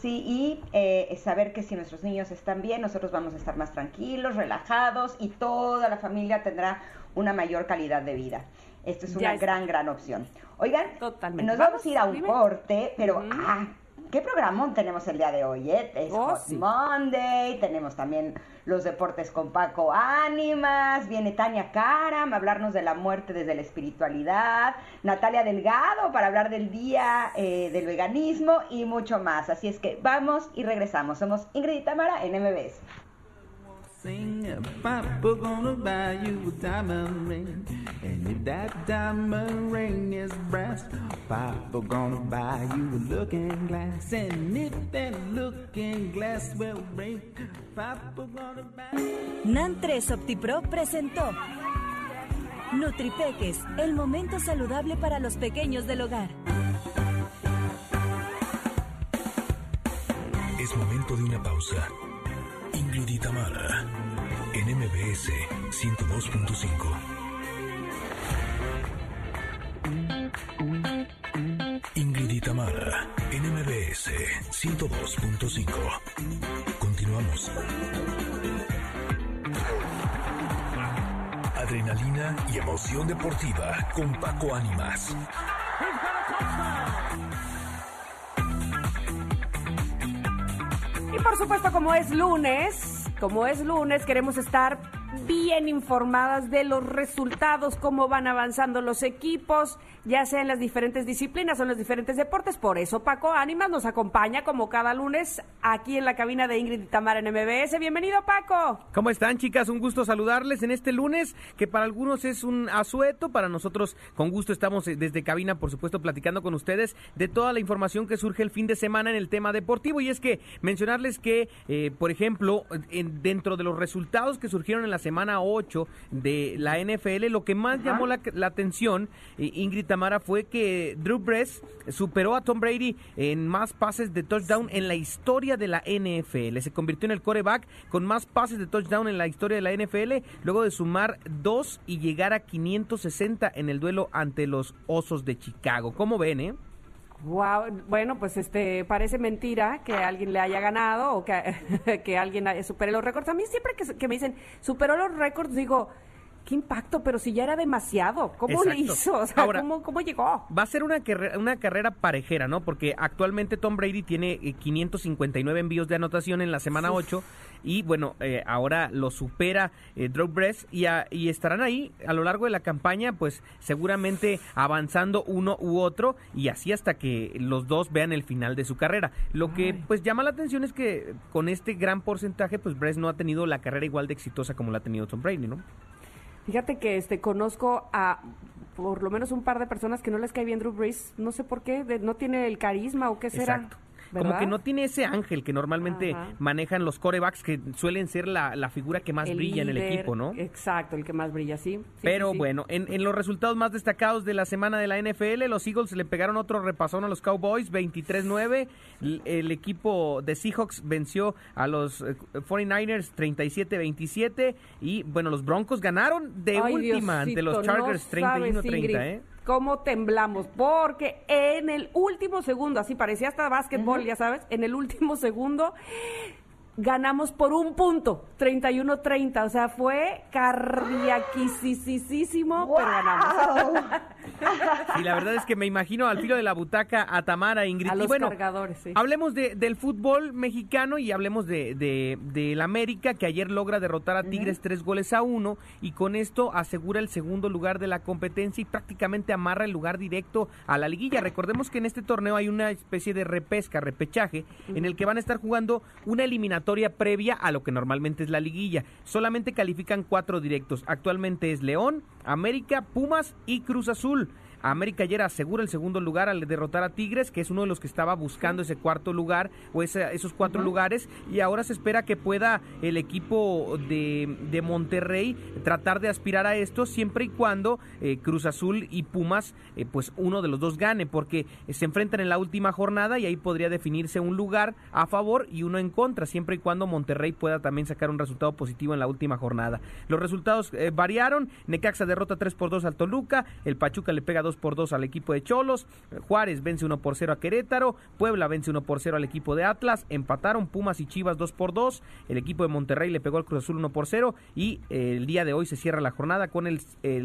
Sí, y eh, saber que si nuestros niños están bien, nosotros vamos a estar más tranquilos, relajados y toda la familia tendrá una mayor calidad de vida. Esto es una gran, gran opción. Oigan, Totalmente. nos vamos a ir a un dime. corte, pero ah, ¿qué programón tenemos el día de hoy? eh? Es Oh, Hot sí. Monday, tenemos también los deportes con Paco Ánimas, viene Tania Karam a hablarnos de la muerte desde la espiritualidad, Natalia Delgado para hablar del día eh, del veganismo y mucho más. Así es que vamos y regresamos. Somos Ingrid y Tamara en MBS. Sing, Papa gonna buy you a diamond ring. And if that diamond ring is brass, Papa gonna buy you a looking glass. And if that looking glass will break, Papa gonna buy NAN 3 OptiPro presentó Nutripeques, el momento saludable para los pequeños del hogar. Es momento de una pausa. Ingrid y Tamara, en MBS 102.5. Ingrid y Tamara, en MBS 102.5. Continuamos. Adrenalina y emoción deportiva con Paco Ánimas. Por supuesto, como es lunes, como es lunes, queremos estar bien informadas de los resultados, cómo van avanzando los equipos, ya sea en las diferentes disciplinas o en los diferentes deportes. Por eso Paco Ánimas nos acompaña como cada lunes aquí en la cabina de Ingrid y Tamara en MBS. Bienvenido, Paco. ¿Cómo están, chicas? Un gusto saludarles en este lunes, que para algunos es un asueto, para nosotros con gusto estamos eh, desde cabina, por supuesto, platicando con ustedes de toda la información que surge el fin de semana en el tema deportivo. Y es que mencionarles que, eh, por ejemplo, en- dentro de los resultados que surgieron en la semana 8 de la NFL, lo que más llamó la, la atención, eh, Ingrid Tamara, fue que Drew Brees superó a Tom Brady en más pases de touchdown en la historia de la NFL. Se convirtió en el coreback con más pases de touchdown en la historia de la NFL, luego de sumar dos y llegar a 560 en el duelo ante los Osos de Chicago. ¿Cómo ven, eh? Wow, bueno, pues este parece mentira que alguien le haya ganado o que, (laughs) que alguien supere los récords. A mí siempre que, que me dicen superó los récords, digo, qué impacto, pero si ya era demasiado, ¿cómo le Exacto. hizo? O sea, Ahora- ¿cómo, ¿cómo llegó? Va a ser una, carre- una carrera parejera, ¿no? Porque actualmente Tom Brady tiene eh, 559 envíos de anotación en la semana 8 y bueno, eh, ahora lo supera eh, Drew Brees y, a- y estarán ahí a lo largo de la campaña, pues seguramente avanzando uno u otro y así hasta que los dos vean el final de su carrera. Lo que Ay. pues llama la atención es que con este gran porcentaje, pues Brees no ha tenido la carrera igual de exitosa como la ha tenido Tom Brady, ¿no? Fíjate que este conozco a por lo menos un par de personas que no les cae bien Drew Brees, no sé por qué, de- no tiene el carisma o qué será. Exacto. Como que no tiene ese ángel que normalmente Ajá. manejan los corebacks, que suelen ser la, la figura que más El brilla en el equipo, ¿no? Exacto, el que más brilla, sí. Sí, Pero sí, sí. bueno, en, en los resultados más destacados de la semana de la NFL, los Eagles le pegaron otro repasón a los Cowboys, 23-9. L- El equipo de Seahawks venció a los eh, 49ers 37-27. Y bueno, los Broncos ganaron de Ay, última ante los no Chargers sabes, 31-30, Ingrid, ¿eh? Cómo temblamos, porque en el último segundo, así parecía hasta básquetbol, ya sabes, en el último segundo ganamos por un punto, 31-30, o sea, fue cardiaquisísimo, pero ganamos. Y la verdad es que me imagino al filo de la butaca a Tamara, Ingrid. A y bueno, cargadores, sí. Hablemos de, del fútbol mexicano y hablemos de, de, del América, que ayer logra derrotar a Tigres tres goles a uno y con esto asegura el segundo lugar de la competencia y prácticamente amarra el lugar directo a la liguilla. Recordemos que en este torneo hay una especie de repesca, repechaje, en el que van a estar jugando una eliminatoria previa a lo que normalmente es la liguilla. Solamente califican cuatro directos. Actualmente es León, América, Pumas y Cruz Azul. full América ayer asegura el segundo lugar al derrotar a Tigres, que es uno de los que estaba buscando ese cuarto lugar o ese- esos cuatro lugares. Y ahora se espera que pueda el equipo de, de Monterrey tratar de aspirar a esto siempre y cuando eh, Cruz Azul y Pumas, eh, pues uno de los dos gane, porque se enfrentan en la última jornada y ahí podría definirse un lugar a favor y uno en contra, siempre y cuando Monterrey pueda también sacar un resultado positivo en la última jornada. Los resultados eh, variaron, Necaxa derrota 3 por 2 al Toluca, el Pachuca le pega 2 por 2 al equipo de Cholos, Juárez vence 1 por 0 a Querétaro, Puebla vence 1 por 0 al equipo de Atlas, empataron Pumas y Chivas 2 por 2, el equipo de Monterrey le pegó al Cruz Azul 1 por 0 y eh, el día de hoy se cierra la jornada con el,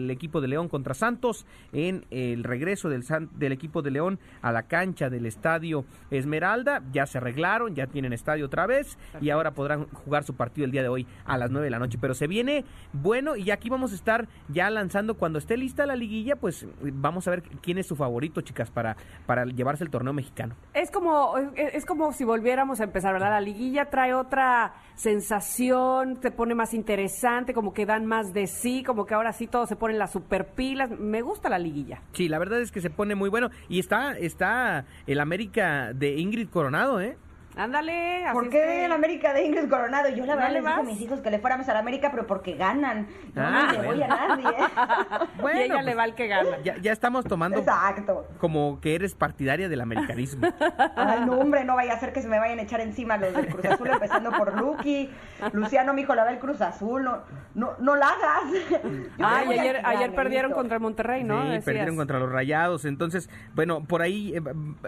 equipo de León contra Santos en el regreso del, del equipo de León a la cancha del estadio Esmeralda, ya se arreglaron, ya tienen estadio otra vez y ahora podrán jugar su partido el día de hoy a las 9 de la noche, pero se viene bueno y aquí vamos a estar ya lanzando cuando esté lista la liguilla, pues vamos a ver quién es su favorito, chicas, para, para llevarse el torneo mexicano. Es como, es, es como si volviéramos a empezar, ¿verdad? La liguilla trae otra sensación, te pone más interesante, como que dan más de sí, como que ahora sí todo se pone en las superpilas. Me gusta la liguilla. Sí, la verdad es que se pone muy bueno y está está el América de Ingrid Coronado, ¿eh? Ándale, así ¿Por es qué que- el América de Ingrid Coronado? Yo la ¿No verdad le les dije a mis hijos que le fuéramos a la América, pero porque ganan. Yo Ah, no le voy a bueno. nadie. (laughs) Bueno, y ella pues, le va al que gana. Ya, ya estamos tomando Exacto. como que eres partidaria del americanismo. (laughs) Ay, no, hombre, no vaya a ser que se me vayan a echar encima los del Cruz Azul, empezando por Lucky. Luciano, mijo, la va el Cruz Azul. No, no, no la hagas. (laughs) Yo Ay, ayer, ayer perdieron contra el Monterrey, ¿no? Sí, Decías. perdieron contra los Rayados. Entonces, bueno, por ahí eh,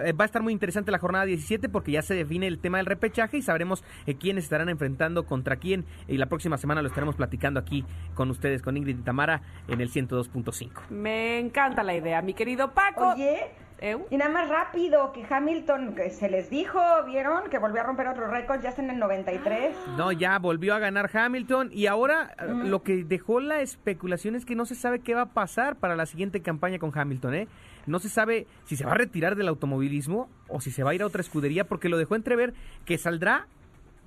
eh, va a estar muy interesante la jornada 17 porque ya se define el tema del repechaje y sabremos eh, quiénes estarán enfrentando contra quién. Y la próxima semana lo estaremos platicando aquí con ustedes, con Ingrid y Tamara, en el 102.5. Me encanta la idea, mi querido Paco. Oye, ¿Eu? y nada más rápido, que Hamilton, que se les dijo, ¿vieron? Que volvió a romper otro récord, ya está en el 93. No, ya volvió a ganar Hamilton y ahora eh, lo que dejó la especulación es que no se sabe qué va a pasar para la siguiente campaña con Hamilton, ¿eh? No se sabe si se va a retirar del automovilismo o si se va a ir a otra escudería porque lo dejó entrever que saldrá,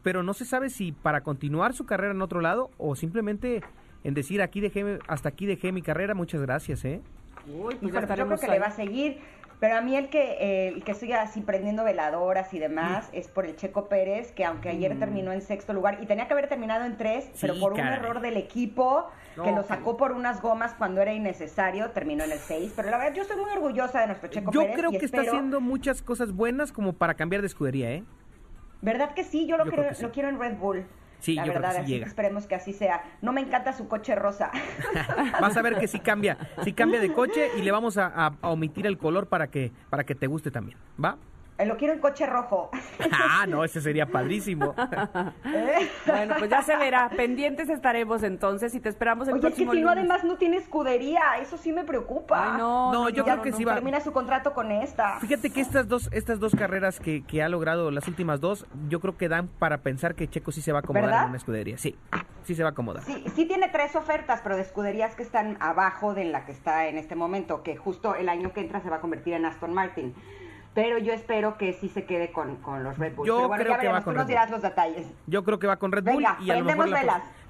pero no se sabe si para continuar su carrera en otro lado o simplemente en decir aquí dejé hasta aquí dejé mi carrera, muchas gracias, ¿eh? Uy, pues Híjole, yo creo que ahí. le va a seguir. Pero a mí el que eh, el que sigue así prendiendo veladoras y demás es por el Checo Pérez, que aunque ayer terminó en sexto lugar y tenía que haber terminado en tres, pero por un error del equipo que lo sacó por unas gomas cuando era innecesario, terminó en el seis. Pero la verdad, yo estoy muy orgullosa de nuestro Checo Yo Pérez. creo y que está haciendo muchas cosas buenas como para cambiar de escudería, ¿eh? ¿Verdad que sí? Yo lo, Yo creo, creo que sí. lo quiero en Red Bull. Sí, la yo creo que verdad, sí así llega. que esperemos que así sea. No me encanta su coche rosa. (laughs) Vas a ver que sí cambia, sí cambia de coche y le vamos a, a- a omitir el color para que para que te guste también, ¿va? Eh, lo quiero en coche rojo. (laughs) Ah, no, ese sería padrísimo. (laughs) ¿Eh? Bueno, pues ya se verá. Pendientes estaremos entonces y te esperamos el Oye, es que próximo si no, además no tiene escudería. Eso sí me preocupa. Ay, no, No, yo Ya creo que sí va. Termina su contrato con esta. Fíjate que estas dos estas dos carreras que, que ha logrado las últimas dos, yo creo que dan para pensar que Checo sí se va a acomodar ¿Verdad? en una escudería. Sí, sí se va a acomodar. Sí, sí tiene tres ofertas, pero de escuderías que están abajo de la que está en este momento, que justo el año que entra se va a convertir en Aston Martin. Pero yo espero que sí se quede con, con los Red Bull. Yo Pero bueno, creo ya que va con Red dirás los detalles. Yo creo que va con Red Bull Venga, y a lo mejor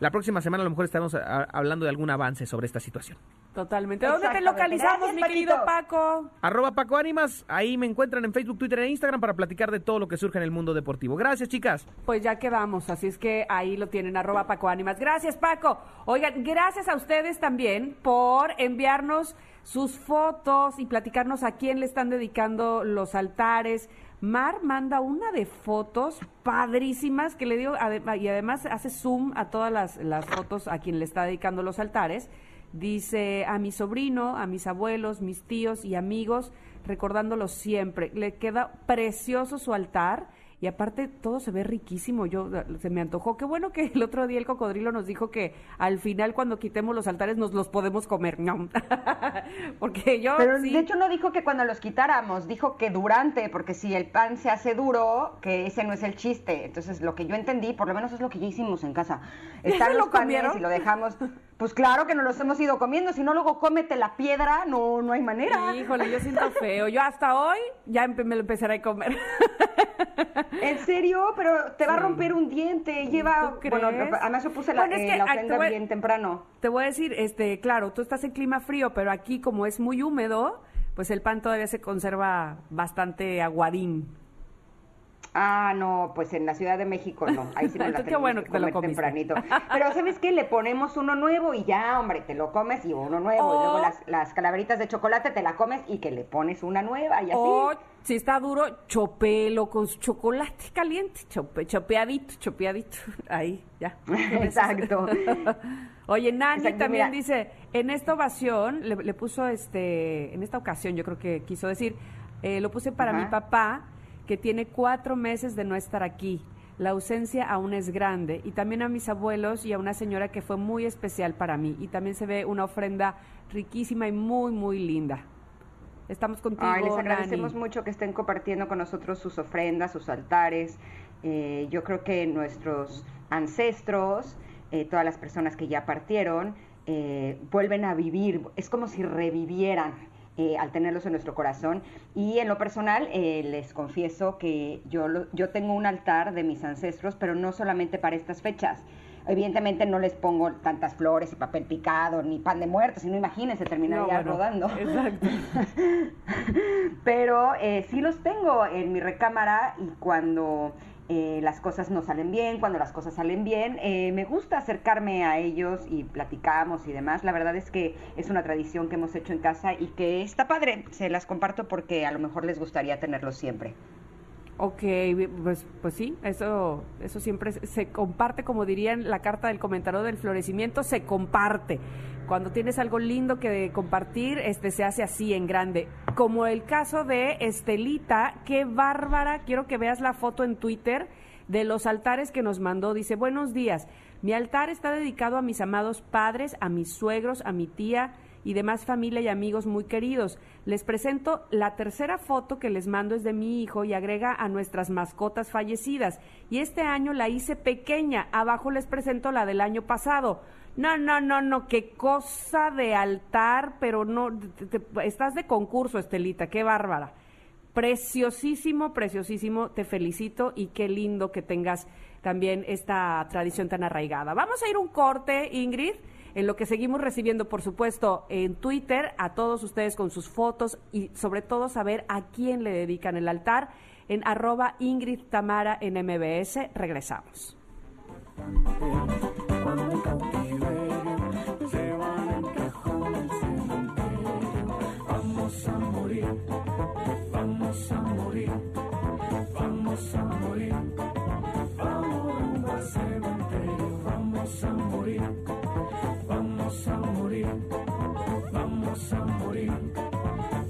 la, próxima semana a lo mejor estaremos a- hablando de algún avance sobre esta situación. Totalmente. ¿Dónde te localizamos, Gracias, mi querido. Paco? Arroba Paco Ánimas, ahí me encuentran en Facebook, Twitter e Instagram para platicar de todo lo que surge en el mundo deportivo. Gracias, chicas. Pues ya quedamos, así es que ahí lo tienen, arroba Paco Ánimas. Gracias, Paco. Oigan, gracias a ustedes también por enviarnos sus fotos y platicarnos a quién le están dedicando los altares. Mar manda una de fotos padrísimas que le dio, y además hace zoom a todas las, las fotos a quien le está dedicando los altares. Dice a mi sobrino, a mis abuelos, mis tíos y amigos, recordándolos siempre. Le queda precioso su altar y aparte todo se ve riquísimo. Yo se me antojó. Qué bueno que el otro día el cocodrilo nos dijo que al final cuando quitemos los altares nos los podemos comer. No. (laughs) Porque yo Pero sí. de hecho no dijo que cuando los quitáramos, dijo que durante, porque si el pan se hace duro, que ese no es el chiste. Entonces lo que yo entendí, por lo menos es lo que ya hicimos en casa. (laughs) Están ¿Lo los panes comieron? y lo dejamos. Pues claro que nos los hemos ido comiendo, si no luego cómete la piedra, no, no hay manera. Híjole, yo siento feo. Yo hasta hoy ya me lo empezaré a comer. En serio, pero te va a romper un diente, lleva, ¿Tú bueno, además yo puse la, Bueno, es eh, que, la ah, te ofrenda voy- bien temprano. Te voy a decir, este, claro, tú estás en clima frío, pero aquí como es muy húmedo, pues el pan todavía se conserva bastante aguadín. Ah, no, pues en la Ciudad de México no. Ahí sí me (laughs) la Qué bueno que que te lo comiste. tempranito. (laughs) Pero ¿sabes qué? Le ponemos uno nuevo y ya, hombre, te lo comes y uno nuevo. Y O- luego las, las calaveritas de chocolate te la comes y que le pones una nueva y así. O si está duro, chopelo con chocolate caliente, chope, chopeadito, chopeadito. Ahí, ya. (laughs) Exacto. Oye, Nani Exacto, también mira. dice, en esta ovación, le, le puso este, en esta ocasión yo creo que quiso decir, eh, lo puse para Ajá. mi papá, que tiene cuatro meses de no estar aquí. La ausencia aún es grande. Y también a mis abuelos y a una señora que fue muy especial para mí. Y también se ve una ofrenda riquísima y muy, muy linda. Estamos contigo, Ay, les Nani. agradecemos mucho que estén compartiendo con nosotros sus ofrendas, sus altares. Eh, yo creo que nuestros ancestros, eh, todas las personas que ya partieron, eh, vuelven a vivir. Es como si revivieran eh, al tenerlos en nuestro corazón. Y en lo personal, eh, les confieso que yo, lo- yo tengo un altar de mis ancestros, pero no solamente para estas fechas. Evidentemente no les pongo tantas flores y papel picado ni pan de muertos, sino imagínense, terminaría No, bueno, rodando. Exacto. (laughs) Pero eh, sí los tengo en mi recámara y cuando eh, las cosas no salen bien, cuando las cosas salen bien, eh, me gusta acercarme a ellos y platicamos y demás. La verdad es que es una tradición que hemos hecho en casa y que está padre. Se las comparto porque a lo mejor les gustaría tenerlos siempre. Ok, pues, pues sí, eso, eso siempre se comparte, como dirían la carta del comentario del florecimiento, se comparte. Cuando tienes algo lindo que compartir, este se hace así en grande. Como el caso de Estelita, qué bárbara, quiero que veas la foto en Twitter de los altares que nos mandó. Dice, buenos días, mi altar está dedicado a mis amados padres, a mis suegros, a mi tía y demás familia y amigos muy queridos. Les presento la tercera foto que les mando es de mi hijo y agrega a nuestras mascotas fallecidas. Y este año la hice pequeña. Abajo les presento la del año pasado. No, no, no, no, qué cosa de altar, pero no, estás de concurso, Estelita, qué bárbara. Preciosísimo, preciosísimo, te felicito y qué lindo que tengas también esta tradición tan arraigada. Vamos a ir un corte, Ingrid, en lo que seguimos recibiendo, por supuesto, en Twitter a todos ustedes con sus fotos y sobre todo saber a quién le dedican el altar en arroba Ingrid Tamara en MBS. Regresamos. Vamos a morir, vamos a morir, vamos a morir, vamos rumbo al cementerio, vamos a morir, vamos a morir, vamos a morir,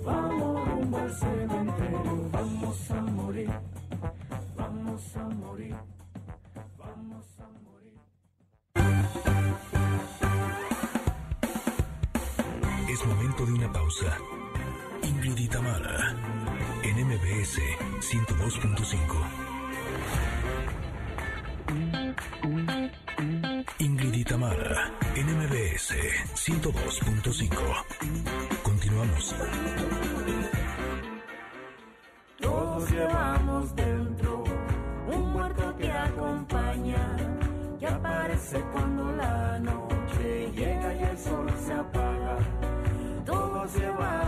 vamos rumbo al cementerio, vamos a morir, vamos a morir, vamos a morir. Es momento de una pausa. Ingrid y Tamara, en MBS 102.5. Ingrid y Tamara, en MBS 102.5. Continuamos. Todos llevamos dentro un muerto que acompaña, que aparece cuando la noche llega y el sol se apaga. Todos llevamos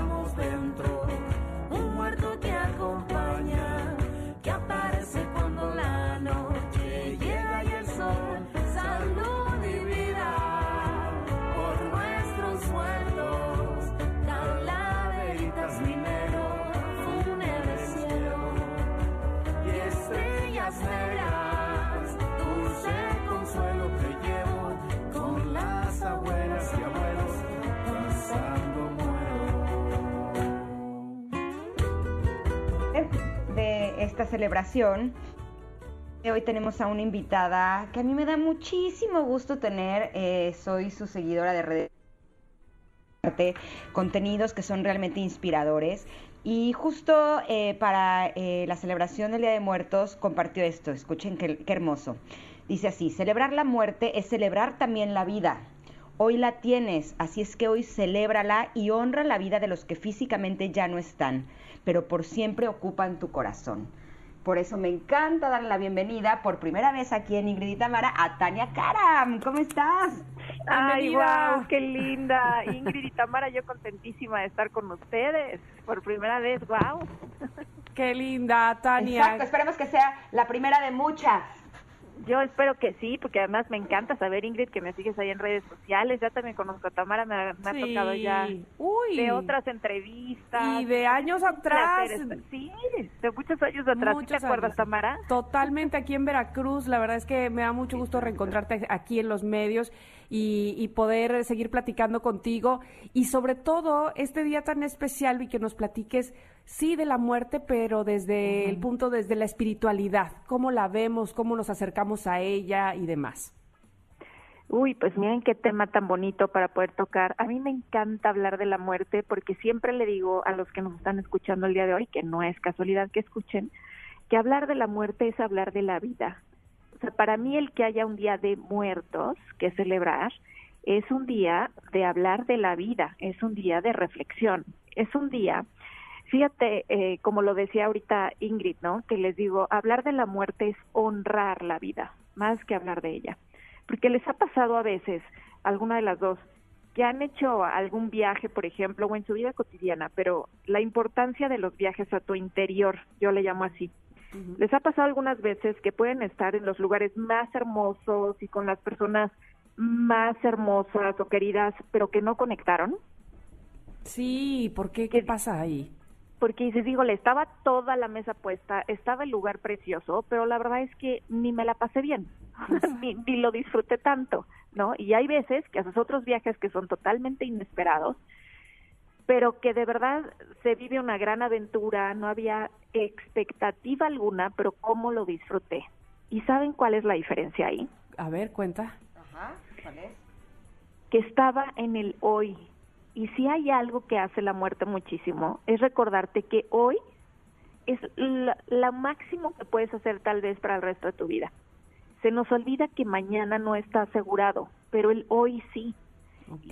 esta celebración. Hoy tenemos a una invitada que a mí me da muchísimo gusto tener. eh, soy su seguidora de redes contenidos que son realmente inspiradores. Y justo eh, para eh, la celebración del Día de Muertos compartió esto. Escuchen qué, qué hermoso. Dice así, celebrar la muerte es celebrar también la vida. Hoy la tienes, así es que hoy celébrala y honra la vida de los que físicamente ya no están, pero por siempre ocupan tu corazón. Por eso me encanta darle la bienvenida por primera vez aquí en Ingrid y Tamara a Tania Karam. ¿Cómo estás? Ay, Bienvenida. wow, qué linda. Ingrid y Tamara, yo contentísima de estar con ustedes por primera vez, wow. Qué linda, Tania. Exacto, esperemos que sea la primera de muchas. Yo espero que sí, porque además me encanta saber, Ingrid, que me sigues ahí en redes sociales. Ya también conozco a Tamara, me, ha- me ha Sí. tocado ya Uy. de otras entrevistas. Y de años atrás. Sí, de muchos años atrás. ¿Sí ¿Te Muchos acuerdas, años. Tamara? Totalmente aquí en Veracruz. La verdad es que me da mucho gusto reencontrarte aquí en los medios y, y poder seguir platicando contigo. Y sobre todo, este día tan especial y que nos platiques, sí, de la muerte, pero desde el punto, desde la espiritualidad. ¿Cómo la vemos? ¿Cómo nos acercamos a ella y demás? Uy, pues miren qué tema tan bonito para poder tocar. A mí me encanta hablar de la muerte porque siempre le digo a los que nos están escuchando el día de hoy, que no es casualidad que escuchen, que hablar de la muerte es hablar de la vida. O sea, para mí el que haya un día de muertos que celebrar es un día de hablar de la vida, es un día de reflexión, es un día, fíjate, eh, como lo decía ahorita Ingrid, ¿no? Que les digo, hablar de la muerte es honrar la vida, más que hablar de ella porque les ha pasado a veces, alguna de las dos, que han hecho algún viaje, por ejemplo, o en su vida cotidiana, pero la importancia de los viajes a tu interior, yo le llamo así. Les ha pasado algunas veces que pueden estar en los lugares más hermosos y con las personas más hermosas o queridas, pero que no conectaron. Sí, ¿por qué? ¿Qué pasa ahí? Porque dices, digo, le estaba toda la mesa puesta, estaba el lugar precioso, pero la verdad es que ni me la pasé bien, (laughs) ni, ni lo disfruté tanto, ¿no? Y hay veces que haces otros viajes que son totalmente inesperados, pero que de verdad se vive una gran aventura, no había expectativa alguna, pero cómo lo disfruté. ¿Y saben cuál es la diferencia ahí? A ver, cuenta. Ajá, ¿cuál es? que estaba en el hoy. Y si hay algo que hace la muerte muchísimo, es recordarte que hoy es la, la máximo que puedes hacer tal vez para el resto de tu vida. Se nos olvida que mañana no está asegurado, pero el hoy sí.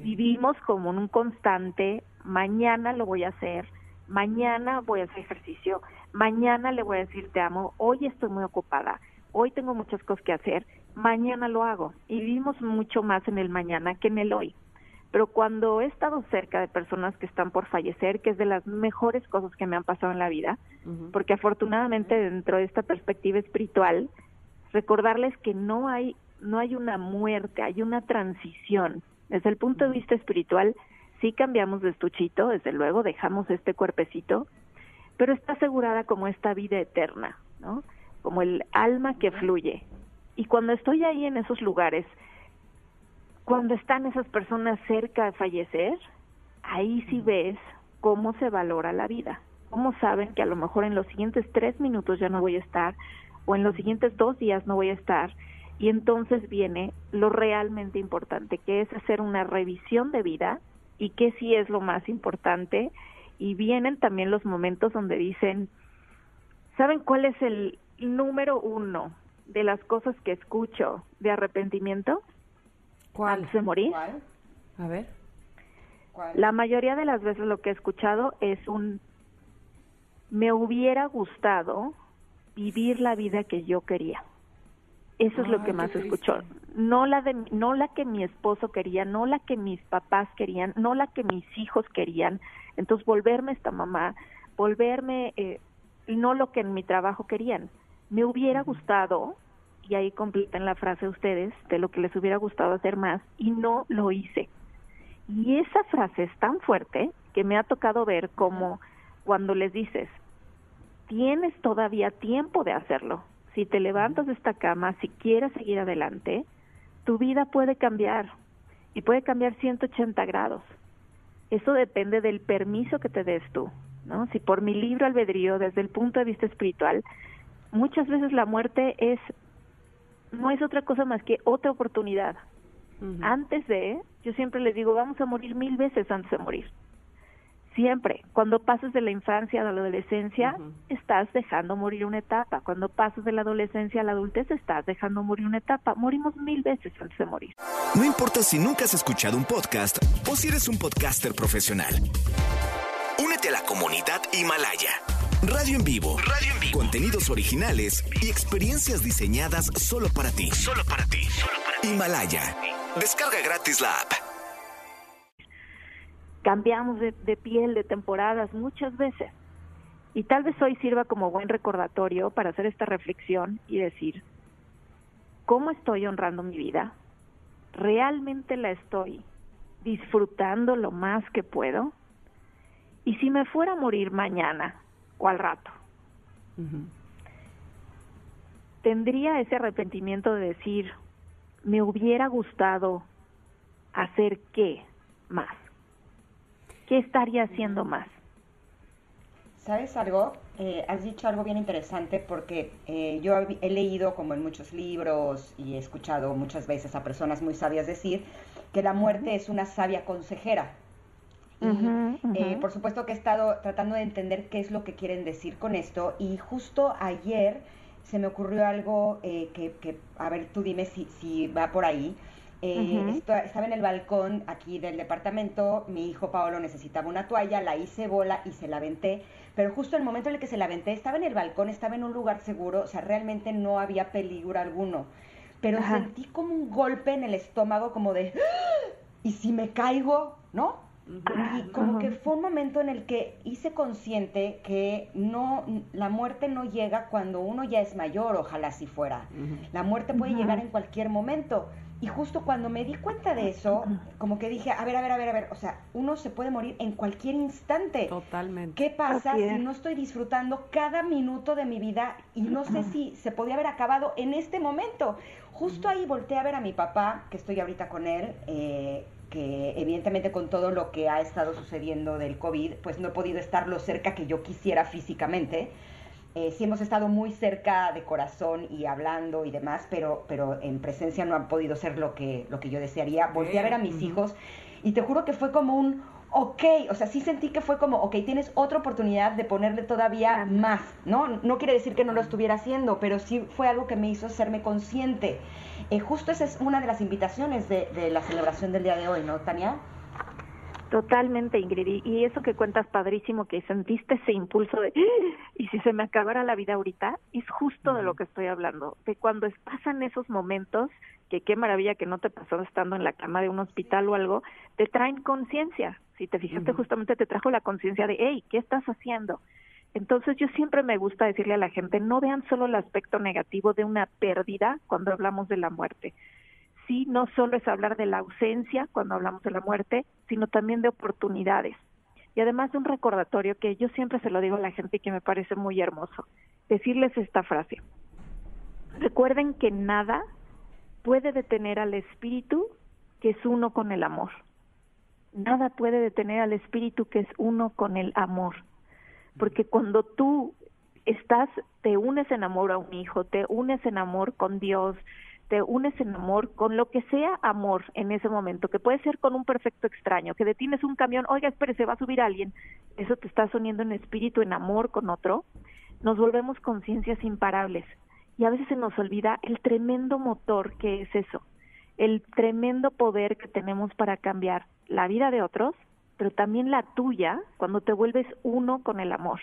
Vivimos como en un constante, mañana lo voy a hacer, mañana voy a hacer ejercicio, mañana le voy a decir te amo, hoy estoy muy ocupada, hoy tengo muchas cosas que hacer, mañana lo hago. Y vivimos mucho más en el mañana que en el hoy. Pero cuando he estado cerca de personas que están por fallecer, que es de las mejores cosas que me han pasado en la vida, porque afortunadamente dentro de esta perspectiva espiritual, recordarles que no hay no hay una muerte, hay una transición. Desde el punto de vista espiritual, sí cambiamos de estuchito, desde luego dejamos este cuerpecito, pero está asegurada como esta vida eterna, ¿no? Como el alma que fluye. Y cuando estoy ahí en esos lugares, cuando están esas personas cerca de fallecer, ahí sí ves cómo se valora la vida, cómo saben que a lo mejor en los siguientes tres minutos ya no voy a estar, o en los siguientes dos días no voy a estar, y entonces viene lo realmente importante, que es hacer una revisión de vida y qué sí es lo más importante, y vienen también los momentos donde dicen, ¿saben cuál es el número uno de las cosas que escucho de arrepentimiento? ¿Cuál? Antes de morir. A ver. La mayoría de las veces lo que he escuchado es un me hubiera gustado vivir la vida que yo quería. Eso es lo que más escucho. No la de no la que mi esposo quería, no la que mis papás querían, no la que mis hijos querían. Entonces volverme esta mamá, volverme eh, no lo que en mi trabajo querían. Me hubiera gustado y ahí completan la frase ustedes de lo que les hubiera gustado hacer más y no lo hice. Y esa frase es tan fuerte que me ha tocado ver como cuando les dices, tienes todavía tiempo de hacerlo. Si te levantas de esta cama, si quieres seguir adelante, tu vida puede cambiar y puede cambiar 180 grados. Eso depende del permiso que te des tú, ¿no? Si por mi libro albedrío, desde el punto de vista espiritual, muchas veces la muerte es no es otra cosa más que otra oportunidad. Antes de, yo siempre les digo, vamos a morir mil veces antes de morir. Siempre. Cuando pasas de la infancia a la adolescencia, estás dejando morir una etapa. Cuando pasas de la adolescencia a la adultez, estás dejando morir una etapa. Morimos mil veces antes de morir. No importa si nunca has escuchado un podcast o si eres un podcaster profesional. Únete a la comunidad Himalaya. Radio en vivo. Radio en vivo. Contenidos originales y experiencias diseñadas solo para ti. Solo para ti. Himalaya. Descarga gratis la app. Cambiamos de, de piel, de temporadas muchas veces. Y tal vez hoy sirva como buen recordatorio para hacer esta reflexión y decir, ¿cómo estoy honrando mi vida? ¿Realmente la estoy disfrutando lo más que puedo? Y si me fuera a morir mañana o al rato, tendría ese arrepentimiento de decir, me hubiera gustado hacer qué más. ¿Qué estaría haciendo más? ¿Sabes algo? Eh, has dicho algo bien interesante porque eh, yo he leído, como en muchos libros, y he escuchado muchas veces a personas muy sabias decir que la muerte es una sabia consejera. Y eh, por supuesto que he estado tratando de entender qué es lo que quieren decir con esto y justo ayer se me ocurrió algo que, que, a ver, tú dime si, si va por ahí. Eh, estaba en el balcón aquí del departamento, mi hijo Paolo necesitaba una toalla, la hice bola y se la aventé, pero justo en el momento en el que se la aventé estaba en el balcón, estaba en un lugar seguro, o sea, realmente no había peligro alguno, pero sentí como un golpe en el estómago, como de, ¡Ah! ¿y si me caigo? ¿No? Y como que fue un momento en el que hice consciente que no la muerte no llega cuando uno ya es mayor, ojalá si fuera. La muerte puede llegar en cualquier momento. Y justo cuando me di cuenta de eso, como que dije, a ver, a ver, a ver, a ver, o sea, uno se puede morir en cualquier instante. Totalmente. ¿Qué pasa si no estoy disfrutando cada minuto de mi vida y no sé si se podía haber acabado en este momento? Justo ahí volteé a ver a mi papá, que estoy ahorita con él, eh, que evidentemente con todo lo que ha estado sucediendo del COVID, pues no he podido estar lo cerca que yo quisiera físicamente eh, sí hemos estado muy cerca de corazón y hablando y demás, pero, pero en presencia no han podido ser lo que, lo que yo desearía. Volví a ver a mis hijos y te juro que fue como un, ok, o sea, sí sentí que fue como, ok, tienes otra oportunidad de ponerle todavía más, ¿no? No quiere decir que no lo estuviera haciendo, pero sí fue algo que me hizo hacerme consciente. Eh, justo esa es una de las invitaciones de, de la celebración del día de hoy, ¿no, Tania? Totalmente, Ingrid. Y eso que cuentas padrísimo, que sentiste ese impulso de, y si se me acabara la vida ahorita, es justo de lo que estoy hablando. De cuando pasan esos momentos, que qué maravilla que no te pasó estando en la cama de un hospital o algo, te traen conciencia. Si te fijaste, justamente te trajo la conciencia de, hey, ¿qué estás haciendo? Entonces yo siempre me gusta decirle a la gente, no vean solo el aspecto negativo de una pérdida cuando hablamos de la muerte sí no solo es hablar de la ausencia cuando hablamos de la muerte, sino también de oportunidades. Y además de un recordatorio que yo siempre se lo digo a la gente y que me parece muy hermoso, decirles esta frase. Recuerden que nada puede detener al espíritu que es uno con el amor. Nada puede detener al espíritu que es uno con el amor. Porque cuando tú estás, te unes en amor a un hijo, te unes en amor con Dios, te unes en amor con lo que sea amor en ese momento, que puede ser con un perfecto extraño, que detienes un camión, oiga, espere, se va a subir alguien, eso te está uniendo en espíritu, en amor con otro, nos volvemos conciencias imparables. Y a veces se nos olvida el tremendo motor que es eso, el tremendo poder que tenemos para cambiar la vida de otros, pero también la tuya cuando te vuelves uno con el amor.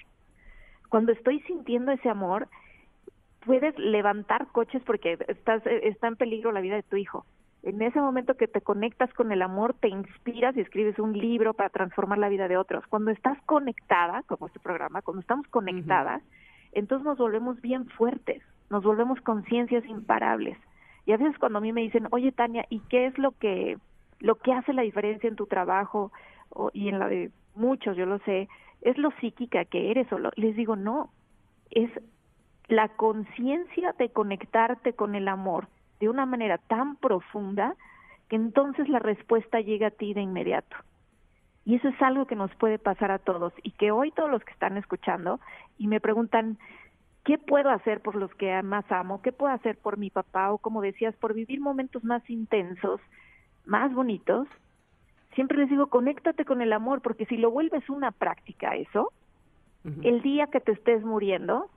Cuando estoy sintiendo ese amor, puedes levantar coches porque estás, está en peligro la vida de tu hijo. En ese momento que te conectas con el amor, te inspiras y escribes un libro para transformar la vida de otros. Cuando estás conectada, como este programa, cuando estamos conectadas, entonces nos volvemos bien fuertes, nos volvemos conciencias imparables. Y a veces cuando a mí me dicen, oye Tania, ¿y qué es lo que, lo que hace la diferencia en tu trabajo o, y en la de muchos, yo lo sé, es lo psíquica que eres o lo, les digo, no, es la conciencia de conectarte con el amor de una manera tan profunda que entonces la respuesta llega a ti de inmediato. Y eso es algo que nos puede pasar a todos y que hoy todos los que están escuchando y me preguntan, ¿qué puedo hacer por los que más amo? ¿Qué puedo hacer por mi papá? O como decías, por vivir momentos más intensos, más bonitos. Siempre les digo, conéctate con el amor, porque si lo vuelves una práctica eso, el día que te estés muriendo,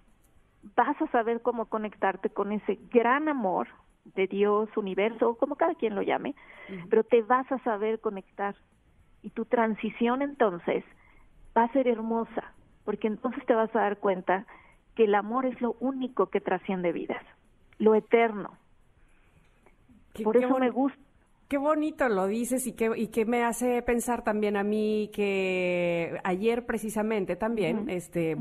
vas a saber cómo conectarte con ese gran amor de Dios, universo, como cada quien lo llame, pero te vas a saber conectar. Y tu transición entonces va a ser hermosa, porque entonces te vas a dar cuenta que el amor es lo único que trasciende vidas, lo eterno. Por eso me gusta Qué bonito lo dices y que, y que me hace pensar también a mí que ayer precisamente también este,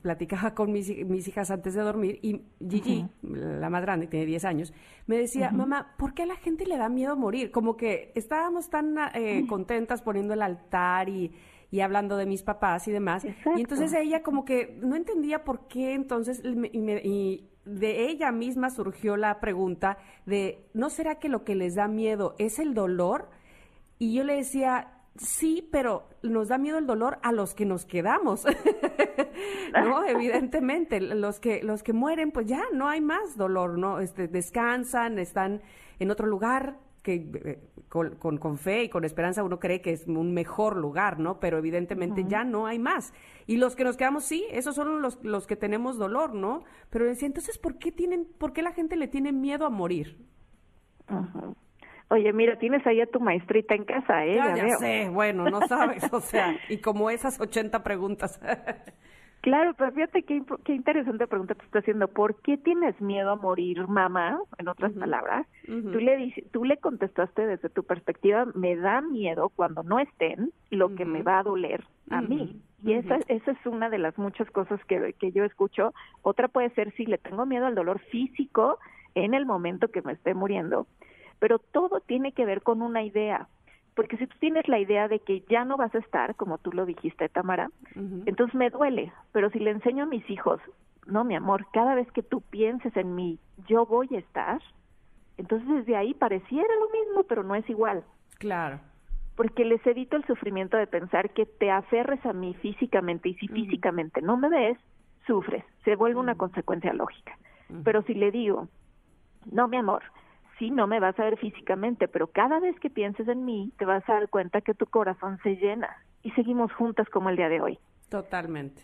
platicaba con mis, mis, hijas antes de dormir y Gigi, la más grande, tiene 10 años, me decía, mamá, ¿por qué a la gente le da miedo morir? Como que estábamos tan eh, contentas poniendo el altar y, y hablando de mis papás y demás. Y entonces ella como que no entendía por qué entonces y, de ella misma surgió la pregunta de, ¿no será que lo que les da miedo es el dolor? Y yo le decía, sí, pero nos da miedo el dolor a los que nos quedamos. (laughs) no, evidentemente, los que los que mueren pues ya no hay más dolor, ¿no? Este descansan, están en otro lugar, que eh, con, con, fe y con esperanza uno cree que es un mejor lugar, ¿no? Pero evidentemente ya no hay más. Y los que nos quedamos, sí, esos son los, los que tenemos dolor, ¿no? Pero decía, entonces, ¿por qué, tienen, ¿por qué la gente le tiene miedo a morir? Oye, mira, tienes ahí a tu maestrita en casa, ¿eh? Ya, ya, sé, bueno, no sabes, o sea, (laughs) y como esas 80 preguntas. (laughs) Claro, pero fíjate qué, qué interesante pregunta te está haciendo. ¿Por qué tienes miedo a morir, mamá? En otras palabras, tú le tú le contestaste desde tu perspectiva, me da miedo cuando no estén lo que me va a doler a mí. Y esa, esa es una de las muchas cosas que, que yo escucho. Otra puede ser si le tengo miedo al dolor físico en el momento que me esté muriendo. Pero todo tiene que ver con una idea porque si tú tienes la idea de que ya no vas a estar, como tú lo dijiste, Tamara, entonces me duele, pero si le enseño a mis hijos, no, mi amor, cada vez que tú pienses en mí, yo voy a estar, entonces desde ahí pareciera lo mismo, pero no es igual. Claro. Porque les evito el sufrimiento de pensar que te aferres a mí físicamente y si físicamente no me ves, sufres, se vuelve una consecuencia lógica. Pero si le digo, no, mi amor, sí, no me vas a ver físicamente, pero cada vez que pienses en mí, te vas a dar cuenta que tu corazón se llena y seguimos juntas como el día de hoy. Totalmente.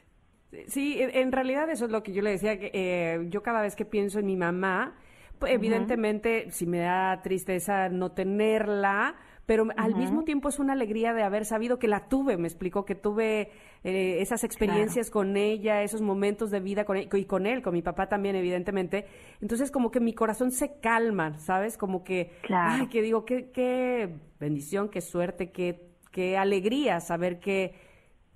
Sí, en realidad eso es lo que yo le decía, que eh, yo cada vez que pienso en mi mamá, pues, evidentemente si me da tristeza no tenerla, pero al mismo tiempo es una alegría de haber sabido que la tuve, me explicó que tuve eh, esas experiencias con ella, esos momentos de vida con él, y con él, con mi papá también, evidentemente. Entonces, como que mi corazón se calma, ¿sabes? Como que, ay, que digo, qué, qué bendición, qué suerte, qué, qué alegría saber que,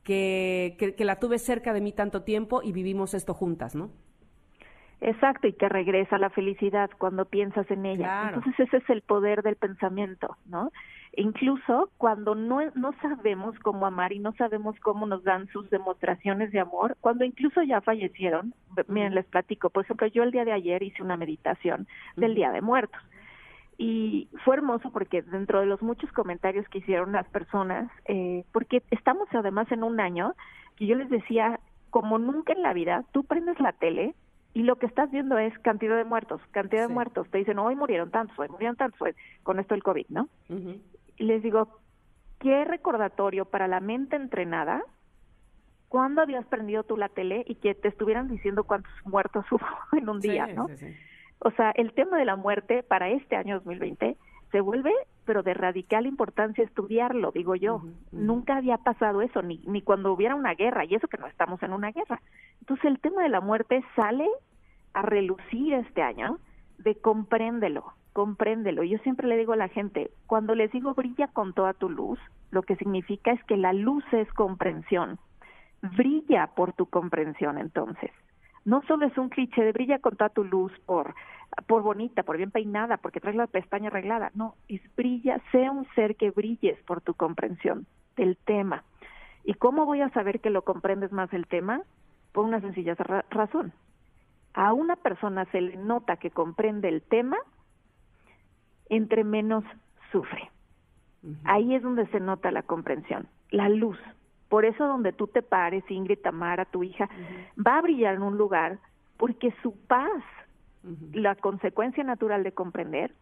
que, que la tuve cerca de mí tanto tiempo y vivimos esto juntas, ¿no? Exacto, y que regresa la felicidad cuando piensas en ella. Entonces ese es el poder del pensamiento, ¿no? Incluso cuando no, no sabemos cómo amar y no sabemos cómo nos dan sus demostraciones de amor, cuando incluso ya fallecieron, miren, les platico, por ejemplo, yo el día de ayer hice una meditación del Día de Muertos y fue hermoso porque dentro de los muchos comentarios que hicieron las personas, eh, porque estamos además en un año que yo les decía, como nunca en la vida, tú prendes la tele y lo que estás viendo es cantidad de muertos, cantidad de muertos. Te dicen, hoy murieron tantos, hoy murieron tantos, hoy, con esto el COVID, ¿no? Y les digo, qué recordatorio para la mente entrenada cuando habías prendido tú la tele y que te estuvieran diciendo cuántos muertos (laughs) hubo en un día, ¿no? O sea, el tema de la muerte para este año 2020 se vuelve, pero de radical importancia estudiarlo, digo yo. Nunca había pasado eso, ni, ni cuando hubiera una guerra, y eso que no estamos en una guerra. Entonces el tema de la muerte sale a relucir este año de compréndelo, compréndelo. Yo siempre le digo a la gente, cuando les digo brilla con toda tu luz, lo que significa es que la luz es comprensión. Brilla por tu comprensión entonces. No solo es un cliché de brilla con toda tu luz por por bonita, por bien peinada, porque traes la pestaña arreglada. No, es brilla, sea un ser que brilles por tu comprensión del tema. ¿Y cómo voy a saber que lo comprendes más el tema? Por una sencilla razón. A una persona se le nota que comprende el tema entre menos sufre. Ahí es donde se nota la comprensión, la luz. Por eso donde tú te pares, Ingrid, Tamara, tu hija, va a brillar en un lugar porque su paz, la consecuencia natural de comprender,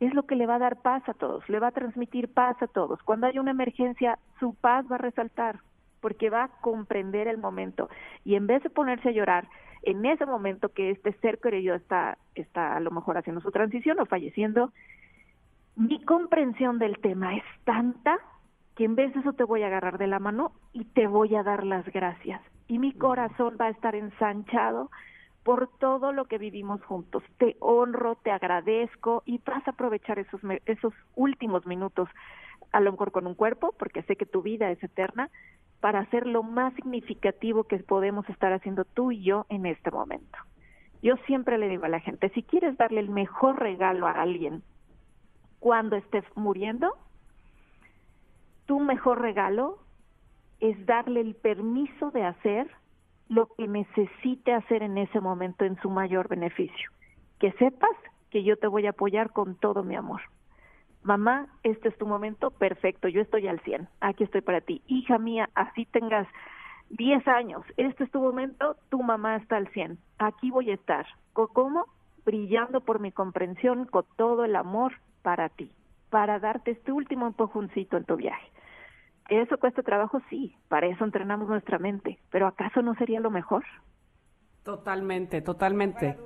es lo que le va a dar paz a todos, le va a transmitir paz a todos. Cuando hay una emergencia, su paz va a resaltar porque va a comprender el momento y en vez de ponerse a llorar en ese momento que este ser querido está está a lo mejor haciendo su transición o falleciendo, mi comprensión del tema es tanta que en vez de eso te voy a agarrar de la mano y te voy a dar las gracias. y mi corazón va a estar ensanchado por todo lo que vivimos juntos. Te honro, te agradezco y vas a aprovechar esos, esos últimos minutos, a lo mejor con un cuerpo, porque sé que tu vida es eterna, para hacer lo más significativo que podemos estar haciendo tú y yo en este momento. Yo siempre le digo a la gente, si quieres darle el mejor regalo a alguien cuando estés muriendo, tu mejor regalo es darle el permiso de hacer lo que necesite hacer en ese momento en su mayor beneficio. Que sepas que yo te voy a apoyar con todo mi amor. Mamá, este es tu momento, perfecto, yo estoy al 100, aquí estoy para ti. Hija mía, así tengas 10 años, este es tu momento, tu mamá está al 100, aquí voy a estar. ¿Cómo? Brillando por mi comprensión con todo el amor para ti, para darte este último empujoncito en tu viaje. ¿Eso cuesta trabajo? Sí, para eso entrenamos nuestra mente, pero ¿acaso no sería lo mejor? Totalmente, totalmente.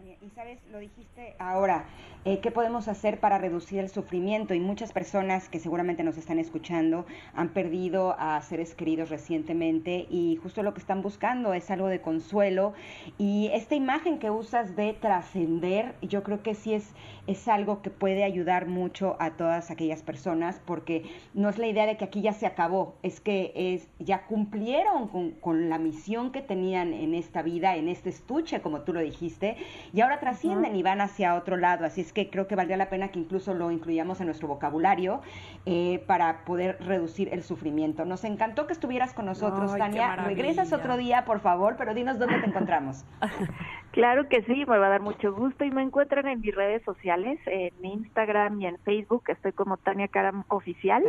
Y sabes, lo dijiste ahora, eh, ¿qué podemos hacer para reducir el sufrimiento? Y muchas personas que seguramente nos están escuchando han perdido a seres queridos recientemente y justo lo que están buscando es algo de consuelo. Y esta imagen que usas de trascender, yo creo que sí es, es algo que puede ayudar mucho a todas aquellas personas porque no es la idea de que aquí ya se acabó, es que es, ya cumplieron con, con la misión que tenían en esta vida, en este estuche, como tú lo dijiste, y ahora trascienden y van hacia otro lado. Así es que creo que valdría la pena que incluso lo incluyamos en nuestro vocabulario eh, para poder reducir el sufrimiento. Nos encantó que estuvieras con nosotros, Tania. Regresas otro día, por favor, pero dinos dónde te encontramos. (laughs) Claro que sí, me va a dar mucho gusto y me encuentran en mis redes sociales, en Instagram y en Facebook, estoy como Tania Karam Oficial,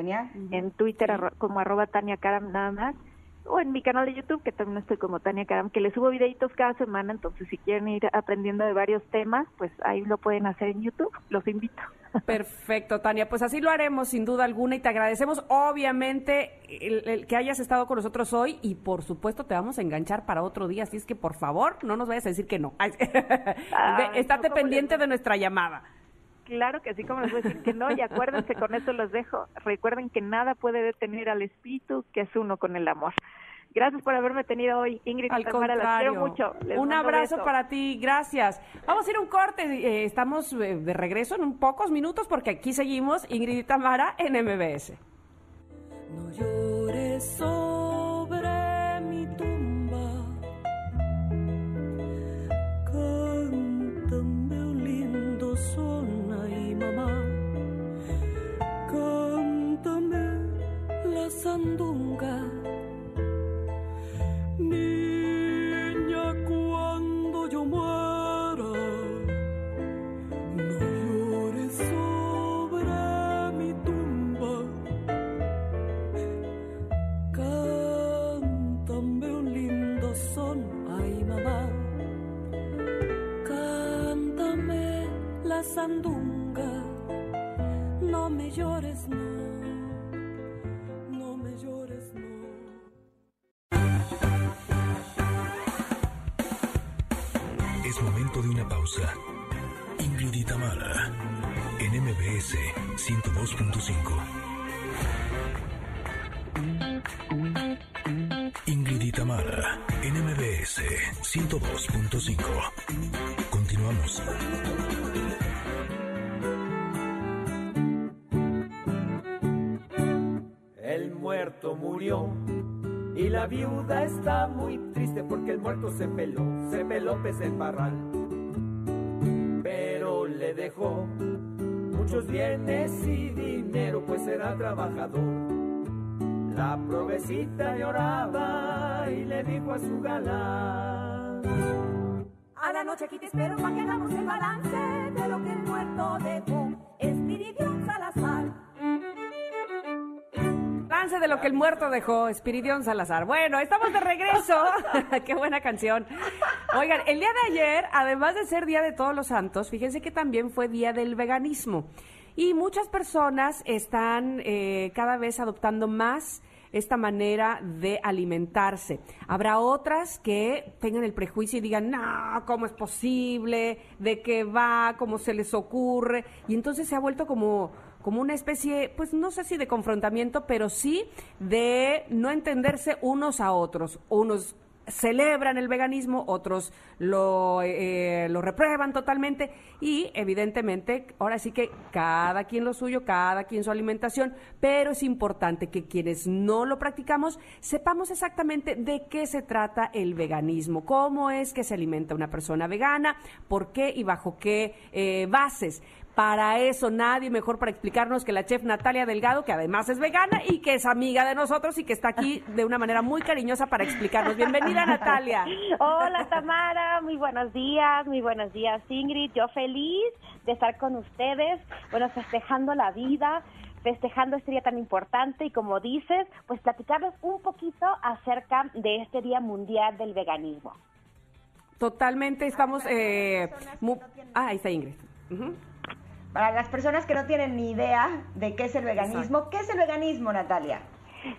en Twitter como arroba Tania Karam nada más o en mi canal de YouTube, que también estoy como Tania Karam, que le subo videitos cada semana, entonces si quieren ir aprendiendo de varios temas, pues ahí lo pueden hacer en YouTube, los invito. (laughs) Perfecto, Tania, pues así lo haremos sin duda alguna y te agradecemos obviamente el, que hayas estado con nosotros hoy y por supuesto te vamos a enganchar para otro día, así es que por favor no nos vayas a decir que no. (laughs) Estate pendiente de nuestra llamada. Claro que sí, como les voy a decir que no, y acuérdense, con eso los dejo. Recuerden que nada puede detener al espíritu, que es uno con el amor. Gracias por haberme tenido hoy, Ingrid. Al contrario. mucho. un abrazo para ti, gracias. Vamos a ir a un corte, eh, estamos eh, de regreso en un pocos minutos porque aquí seguimos Ingrid y Tamara en MBS. No llores sandunga. Niña, cuando yo muera, no llores sobre mi tumba. Cántame un lindo son, ay mamá. Cántame la sandunga, no me llores, no. De una pausa. Ingrid y Tamara, en MBS 102.5. Ingrid y Tamara, en MBS 102.5. Continuamos. El muerto murió y la viuda está muy triste porque el muerto se peló, se peló pez el parral. Muchos bienes y dinero, pues era trabajador. La provecita lloraba y le dijo a su galán. A la noche aquí te espero para que hagamos el balance de lo que el muerto dejó. Espiridión de lo que el muerto dejó, Espiridión Salazar. Bueno, estamos de regreso. (laughs) Qué buena canción. Oigan, el día de ayer, además de ser Día de Todos los Santos, fíjense que también fue Día del Veganismo. Y muchas personas están eh, cada vez adoptando más esta manera de alimentarse. Habrá otras que tengan el prejuicio y digan, no, ¿cómo es posible? ¿De qué va? ¿Cómo se les ocurre? Y entonces se ha vuelto como como una especie, pues no sé si de confrontamiento, pero sí de no entenderse unos a otros. Unos celebran el veganismo, otros lo, eh, lo reprueban totalmente y evidentemente ahora sí que cada quien lo suyo, cada quien su alimentación, pero es importante que quienes no lo practicamos sepamos exactamente de qué se trata el veganismo, cómo es que se alimenta una persona vegana, por qué y bajo qué eh, bases. Para eso nadie mejor para explicarnos que la chef Natalia Delgado, que además es vegana y que es amiga de nosotros y que está aquí de una manera muy cariñosa para explicarnos. Bienvenida Natalia. (laughs) Hola Tamara, muy buenos días, muy buenos días Ingrid. Yo feliz de estar con ustedes, bueno, festejando la vida, festejando este día tan importante y como dices, pues platicarles un poquito acerca de este Día Mundial del Veganismo. Totalmente, estamos... Eh, ah, ahí está Ingrid. Ujú. Para las personas que no tienen ni idea de qué es el veganismo, ¿qué es el veganismo, Natalia?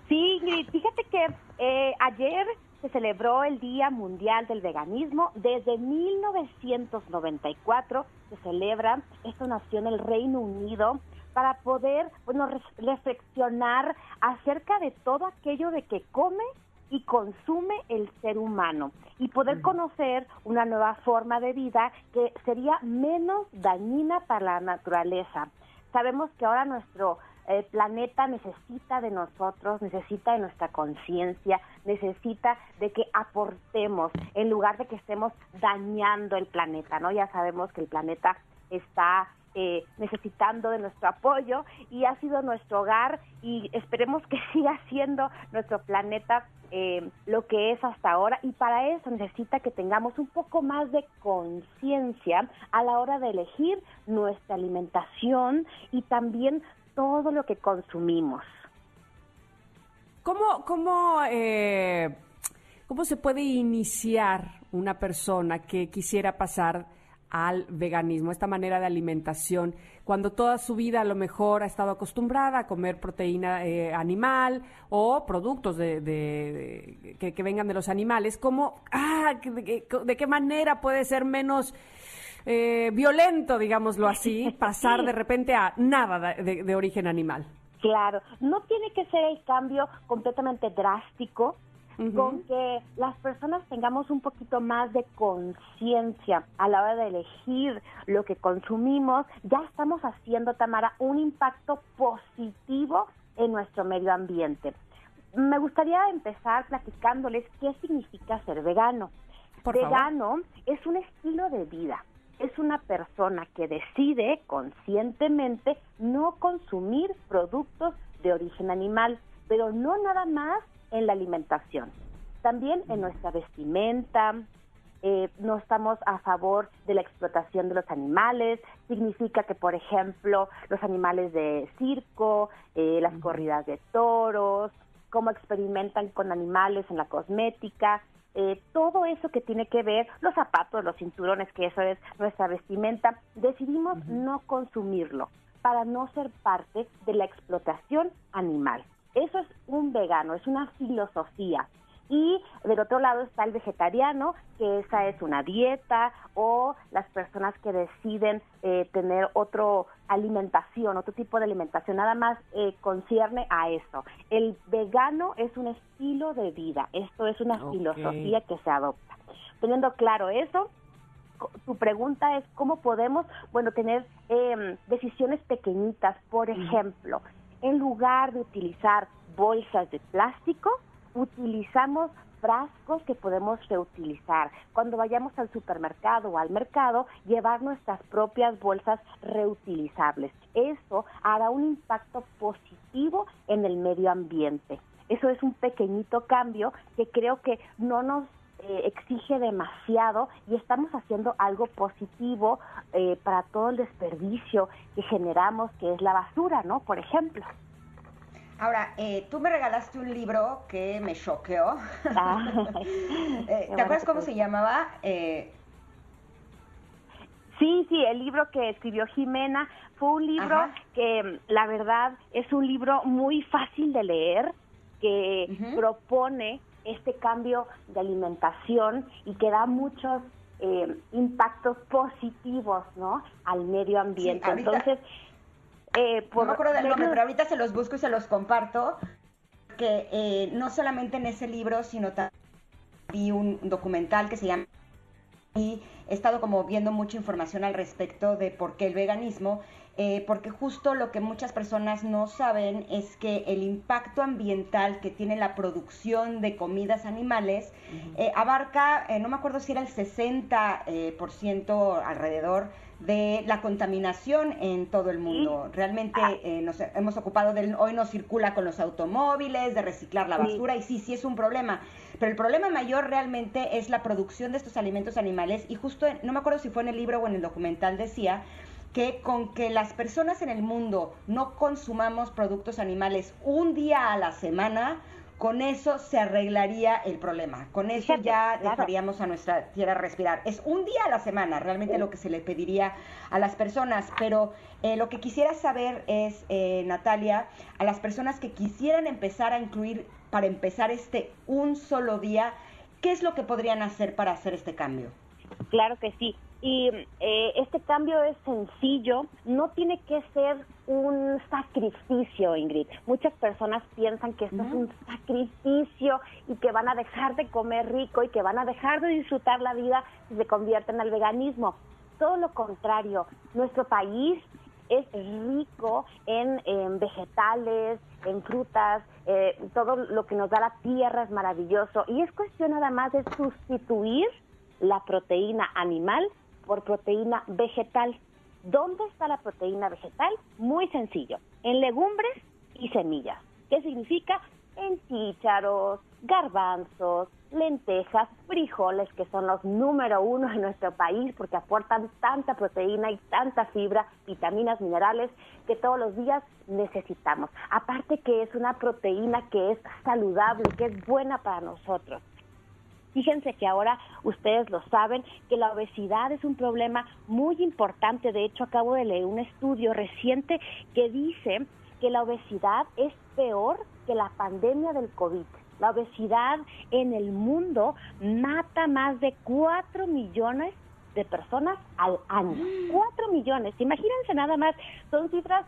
Sí, Ingrid, fíjate que eh, ayer se celebró el Día Mundial del Veganismo. Desde 1994 se celebra, esto nació en el Reino Unido, para poder bueno, re- reflexionar acerca de todo aquello de que come y consume el ser humano y poder conocer una nueva forma de vida que sería menos dañina para la naturaleza. Sabemos que ahora nuestro eh, planeta necesita de nosotros, necesita de nuestra conciencia, necesita de que aportemos en lugar de que estemos dañando el planeta, ¿no? Ya sabemos que el planeta está eh, necesitando de nuestro apoyo y ha sido nuestro hogar y esperemos que (laughs) siga siendo nuestro planeta eh, lo que es hasta ahora y para eso necesita que tengamos un poco más de conciencia a la hora de elegir nuestra alimentación y también todo lo que consumimos. ¿Cómo, cómo, eh, ¿Cómo se puede iniciar una persona que quisiera pasar al veganismo, esta manera de alimentación, cuando toda su vida a lo mejor ha estado acostumbrada a comer proteína eh, animal o productos de, de- de- que, que vengan de los animales? ¿Cómo, ah, de, de qué manera puede ser menos eh, violento, digámoslo así, (laughs) pasar de repente a nada de- de- de origen animal? Claro, no tiene que ser el cambio completamente drástico, con que las personas tengamos un poquito más de conciencia a la hora de elegir lo que consumimos, ya estamos haciendo, Tamara, un impacto positivo en nuestro medio ambiente. Me gustaría empezar platicándoles qué significa ser vegano. Por favor. vegano es un estilo de vida, es una persona que decide conscientemente no consumir productos de origen animal, pero no nada más en la alimentación, también en nuestra vestimenta. eh, no estamos a favor de la explotación de los animales. Significa que, por ejemplo, los animales de circo, eh, las corridas de toros, cómo experimentan con animales en la cosmética, eh, todo eso que tiene que ver, los zapatos, los cinturones, que eso es nuestra vestimenta, decidimos no consumirlo para no ser parte de la explotación animal. Eso es un vegano, es una filosofía. Y del otro lado está el vegetariano, que esa es una dieta, o las personas que deciden eh, tener otra alimentación, otro tipo de alimentación, nada más eh, concierne a eso. El vegano es un estilo de vida, esto es una filosofía que se adopta. Teniendo claro eso, tu pregunta es cómo podemos, bueno, tener em, decisiones pequeñitas. Por ejemplo, en lugar de utilizar bolsas de plástico, utilizamos frascos que podemos reutilizar. Cuando vayamos al supermercado o al mercado, llevar nuestras propias bolsas reutilizables. Eso hará un impacto positivo en el medio ambiente. Eso es un pequeñito cambio que creo que no nos eh, exige demasiado y estamos haciendo algo positivo eh, para todo el desperdicio que generamos, que es la basura, ¿no? Por ejemplo. Ahora, eh, tú me regalaste un libro que me choqueó. Ah. (laughs) Eh, ¿Te bueno acuerdas cómo se llamaba? Eh, Sí, sí, el libro que escribió Jimena fue un libro Ajá. que la verdad es un libro muy fácil de leer, que propone este cambio de alimentación y que da muchos eh, impactos positivos, ¿no? Al medio ambiente. Sí, ahorita- Entonces, eh, por no me acuerdo del nombre, pero ahorita se los busco y se los comparto. Que eh, no solamente en ese libro, sino también vi un documental que se llama y he estado como viendo mucha información al respecto de por qué el veganismo, eh, porque justo lo que muchas personas no saben es que el impacto ambiental que tiene la producción de comidas animales eh, abarca, eh, no me acuerdo si era el 60% por ciento alrededor de la contaminación en todo el mundo. Realmente Ah. nos hemos ocupado del hoy no circula con los automóviles, de reciclar la Sí. basura y sí, sí es un problema. Pero el problema mayor realmente es la producción de estos alimentos animales y justo, en- no me acuerdo si fue en el libro o en el documental, decía que con que las personas en el mundo no consumamos productos animales un día a la semana, con eso se arreglaría el problema. Con eso ya dejaríamos a nuestra tierra respirar. Es un día a la semana realmente lo que se le pediría a las personas, pero eh, lo que quisiera saber es, eh, Natalia, a las personas que quisieran empezar a incluir, para empezar este un solo día, ¿qué es lo que podrían hacer para hacer este cambio? Claro que sí. Y eh, este cambio es sencillo, no tiene que ser un sacrificio, Ingrid. Muchas personas piensan que esto es un sacrificio y que van a dejar de comer rico y que van a dejar de disfrutar la vida si se convierten al veganismo. Todo lo contrario, nuestro país es rico en, en vegetales, en frutas, eh, todo lo que nos da la tierra es maravilloso y es cuestión nada más de sustituir la proteína animal por proteína vegetal. ¿Dónde está la proteína vegetal? Muy sencillo, en legumbres y semillas. ¿Qué significa? En chícharos, garbanzos, lentejas, frijoles, que son los número uno en nuestro país porque aportan tanta proteína y tanta fibra, vitaminas, minerales que todos los días necesitamos. Aparte que es una proteína que es saludable, que es buena para nosotros. Fíjense que ahora ustedes lo saben, que la obesidad es un problema muy importante. De hecho, acabo de leer un estudio reciente que dice que la obesidad es peor que la pandemia del COVID. La obesidad en el mundo mata más de 4 millones de personas al año. 4 millones. Imagínense nada más, son cifras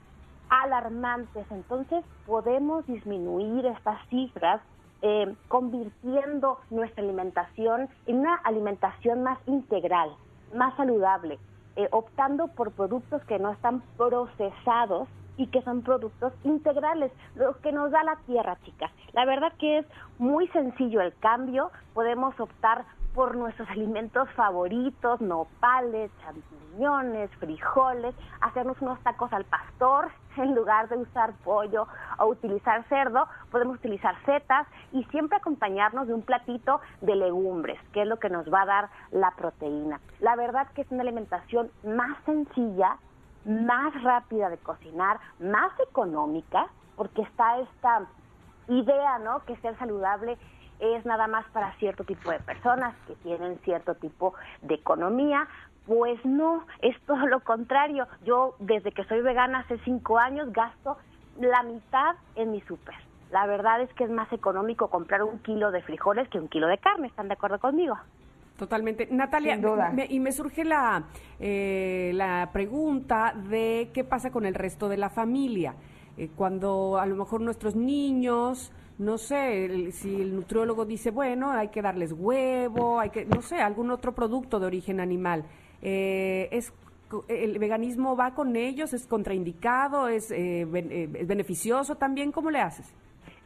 alarmantes. Entonces podemos disminuir estas cifras eh, convirtiendo nuestra alimentación en una alimentación más integral, más saludable, eh, optando por productos que no están procesados y que son productos integrales, lo que nos da la tierra, chicas. La verdad que es muy sencillo el cambio, podemos optar por nuestros (laughs) alimentos favoritos, nopales, champiñones, frijoles, hacernos unos tacos al pastor (laughs) en lugar de usar pollo o utilizar cerdo, podemos utilizar setas y siempre acompañarnos de un platito de legumbres, que es lo que nos va a dar la proteína. La verdad que es una alimentación más sencilla, más rápida de cocinar, más económica, porque está esta idea, ¿no? Que ser saludable es nada más para cierto tipo de personas que tienen cierto tipo de economía. Pues no, es todo lo contrario. Yo desde que soy vegana hace cinco años gasto la mitad en mi súper. La verdad es que es más económico comprar un kilo de frijoles que un kilo de carne. ¿Están de acuerdo conmigo? Totalmente. Natalia, me- y me surge la, eh, la pregunta de qué pasa con el resto de la familia. Eh, cuando a lo mejor nuestros niños, no sé, el- si el nutriólogo dice, bueno, hay que darles huevo, hay que, no sé, algún otro producto de origen animal. Eh, es ¿El veganismo va con ellos? ¿Es contraindicado? ¿Es, eh, ben- eh, ¿Es beneficioso también? ¿Cómo le haces?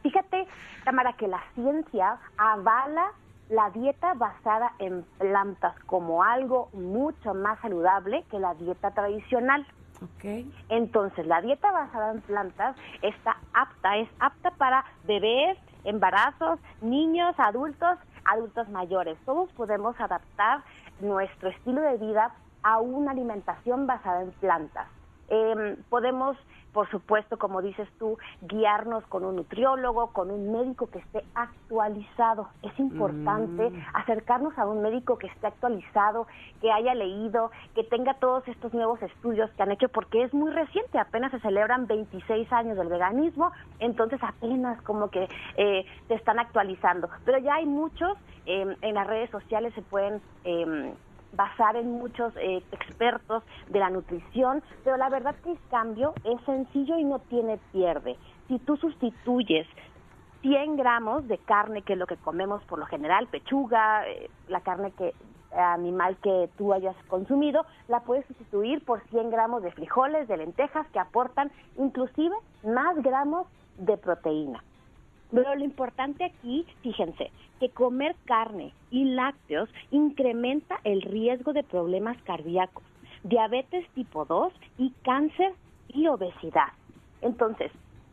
Fíjate, Tamara, que la ciencia avala la dieta basada en plantas como algo mucho más saludable que la dieta tradicional. Ok. Entonces, la dieta basada en plantas está apta, es apta para bebés, embarazos, niños, adultos, adultos mayores. Todos podemos adaptar nuestro estilo de vida a una alimentación basada en plantas. Em, podemos, por supuesto, como dices tú, guiarnos con un nutriólogo, con un médico que esté actualizado. Es importante Mm. acercarnos a un médico que esté actualizado, que haya leído, que tenga todos estos nuevos estudios que han hecho, porque es muy reciente, apenas se celebran 26 años del veganismo, entonces apenas como que eh, se están actualizando. Pero ya hay muchos, eh, en las redes sociales se pueden... basar en muchos eh, expertos de la nutrición, pero la verdad que el cambio es sencillo y no tiene pierde. Si tú sustituyes 100 gramos de carne, que es lo que comemos por lo general, pechuga, eh, la carne que animal que tú hayas consumido, la puedes sustituir por 100 gramos de frijoles, de lentejas, que aportan inclusive más gramos de proteína. Pero lo importante aquí, fíjense, que comer carne y lácteos incrementa el riesgo de problemas cardíacos, diabetes tipo 2 y cáncer y obesidad. Entonces,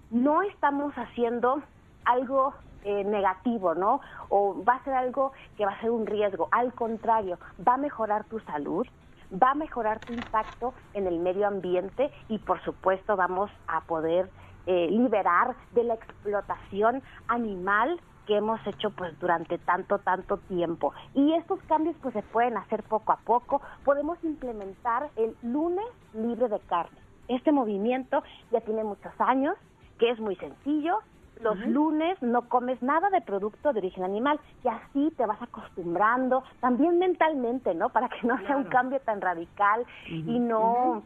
no estamos haciendo algo eh, negativo, ¿no? O va a ser algo que va a ser un riesgo. Al contrario, va a mejorar tu salud, va a mejorar tu impacto en el medio ambiente y por supuesto vamos a poder eh, liberar de la explotación animal que hemos hecho pues durante tanto tanto tiempo. Y estos cambios pues se pueden hacer poco a poco. Podemos implementar el lunes libre de carne. Este movimiento ya tiene muchos años que es muy sencillo los lunes no comes nada de producto de origen animal y así te vas acostumbrando, también mentalmente, ¿no? Para que no sea un cambio tan radical y no,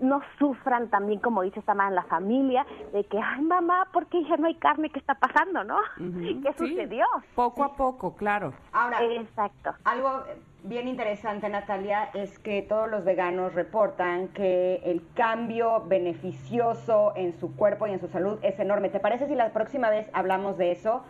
no sufran también, como dice esta en la familia, de que, ay mamá, ¿por qué ya no hay carne? ¿Qué está pasando, no? (laughs) ¿Qué sucedió? Poco a poco, claro. Ahora, Exacto. algo bien interesante, Natalia, es que todos los veganos reportan que el cambio beneficioso en su cuerpo y en su salud es enorme. ¿Te parece si la próxima vez hablamos de eso?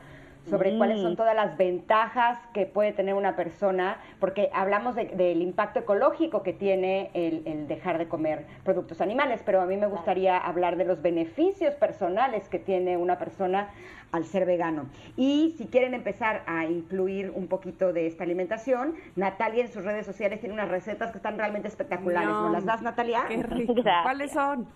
sobre cuáles son todas las ventajas que puede tener una persona, porque hablamos de- del impacto ecológico que tiene el, el dejar de comer productos animales, pero a mí me gustaría hablar de los beneficios personales que tiene una persona al ser vegano. Y si quieren empezar a incluir un poquito de esta alimentación, Natalia en sus redes sociales tiene unas recetas que están realmente espectaculares. ¿No las das, Natalia? Qué rico. (laughs) ¿Cuáles son?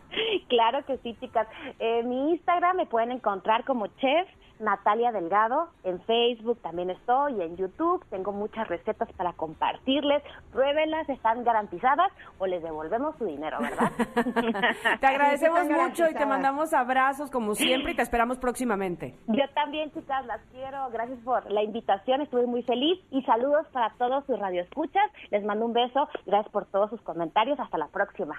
Claro que sí, chicas. En mi Instagram me pueden encontrar como chef Natalia Delgado. En Facebook también estoy, y en YouTube tengo muchas recetas para compartirles. Pruébenlas, están garantizadas o les devolvemos su dinero, ¿verdad? (laughs) Te agradecemos mucho y te mandamos abrazos como siempre y te esperamos próximamente. Yo también, chicas, las quiero. Gracias por la invitación, estuve muy feliz. Y saludos para todos sus radioescuchas. Les mando un beso. Gracias por todos sus comentarios. Hasta la próxima.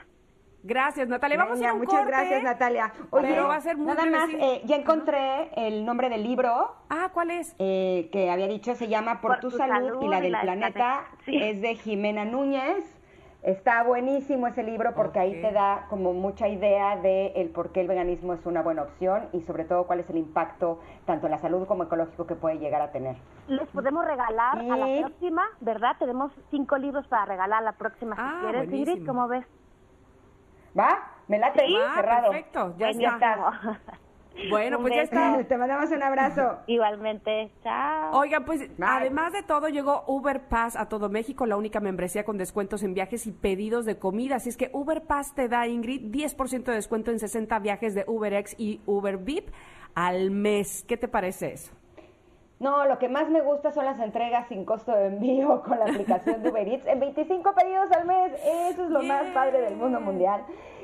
Gracias, Natalia. Vamos a ir Venga, a un muchas corte. gracias, Natalia. Oye, Pero va a ser muy nada más, eh, ya encontré el nombre del libro. Ah, ¿cuál es? Eh, que había dicho, se llama Por, Por tu, tu salud, salud y la y del la del planeta. planeta. Sí. Es de Jimena Núñez. Está buenísimo ese libro porque ahí te da como mucha idea de el por qué el veganismo es una buena opción y sobre todo cuál es el impacto tanto en la salud como ecológico que puede llegar a tener. Les podemos regalar a Sí. la próxima, ¿verdad? Tenemos cinco libros para regalar a la próxima si Ah, quieres. Ingrid, buenísimo. ¿cómo ves? ¿Va? ¿Me late? Ah, Cerrado. perfecto, ya Ya está. (laughs) Bueno, Un pues ya está. (laughs) Te mandamos un abrazo. (laughs) Igualmente, chao. Oigan, pues Bye. además de todo, llegó Uber Pass a todo México, la única membresía con descuentos en viajes y pedidos de comida. Así es que Uber Pass te da, Ingrid, 10% de descuento en 60 viajes de UberX y Uber VIP al mes. ¿Qué te parece eso? No, lo que más me gusta son las entregas sin costo de envío (laughs) con la aplicación de Uber Eats en 25 pedidos al mes. Eso es lo más padre del mundo mundial.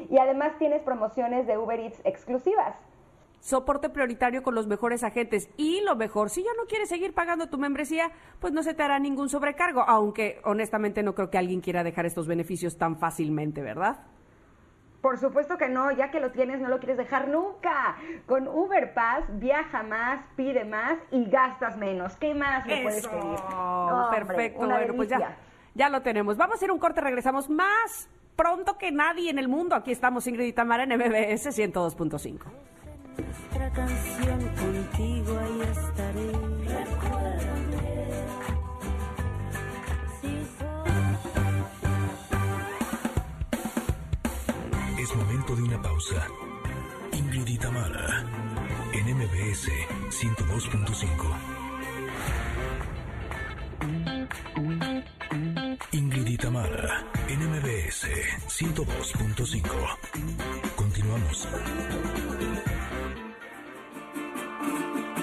Y además tienes promociones de Uber Eats exclusivas. Soporte prioritario con los mejores agentes. Y lo mejor, si ya no quieres seguir pagando tu membresía, pues no se te hará ningún sobrecargo. Aunque honestamente no creo que alguien quiera dejar estos beneficios tan fácilmente, ¿verdad? Por supuesto que no, ya que lo tienes no lo quieres dejar nunca. Con Uber Pass viaja más, pide más y gastas menos. ¿Qué más le puedes pedir? No, hombre, Perfecto. bueno, pues ya, ya lo tenemos. Vamos a a un corte, regresamos más pronto que nadie en el mundo. Aquí estamos Ingrid y Tamara en MBS 102.5. Nuestra canción contigo ahí estaré. Es momento de una pausa. Ingrid y en MBS 102.5. Ingrid y en MBS 102.5. Continuamos. Thank (laughs) you.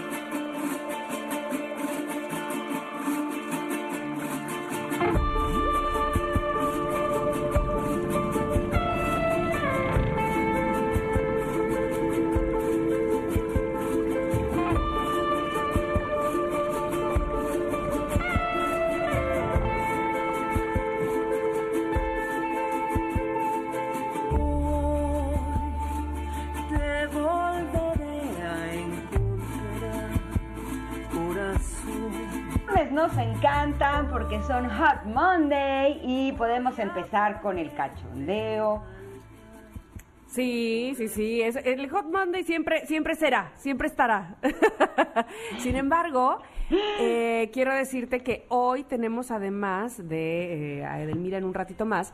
Porque son Hot Monday y podemos empezar con el cachondeo. Sí, sí, sí. Es, el Hot Monday siempre, siempre será, siempre estará. (laughs) Sin embargo, eh, quiero decirte que hoy tenemos, además de eh, a Edelmira en un ratito más,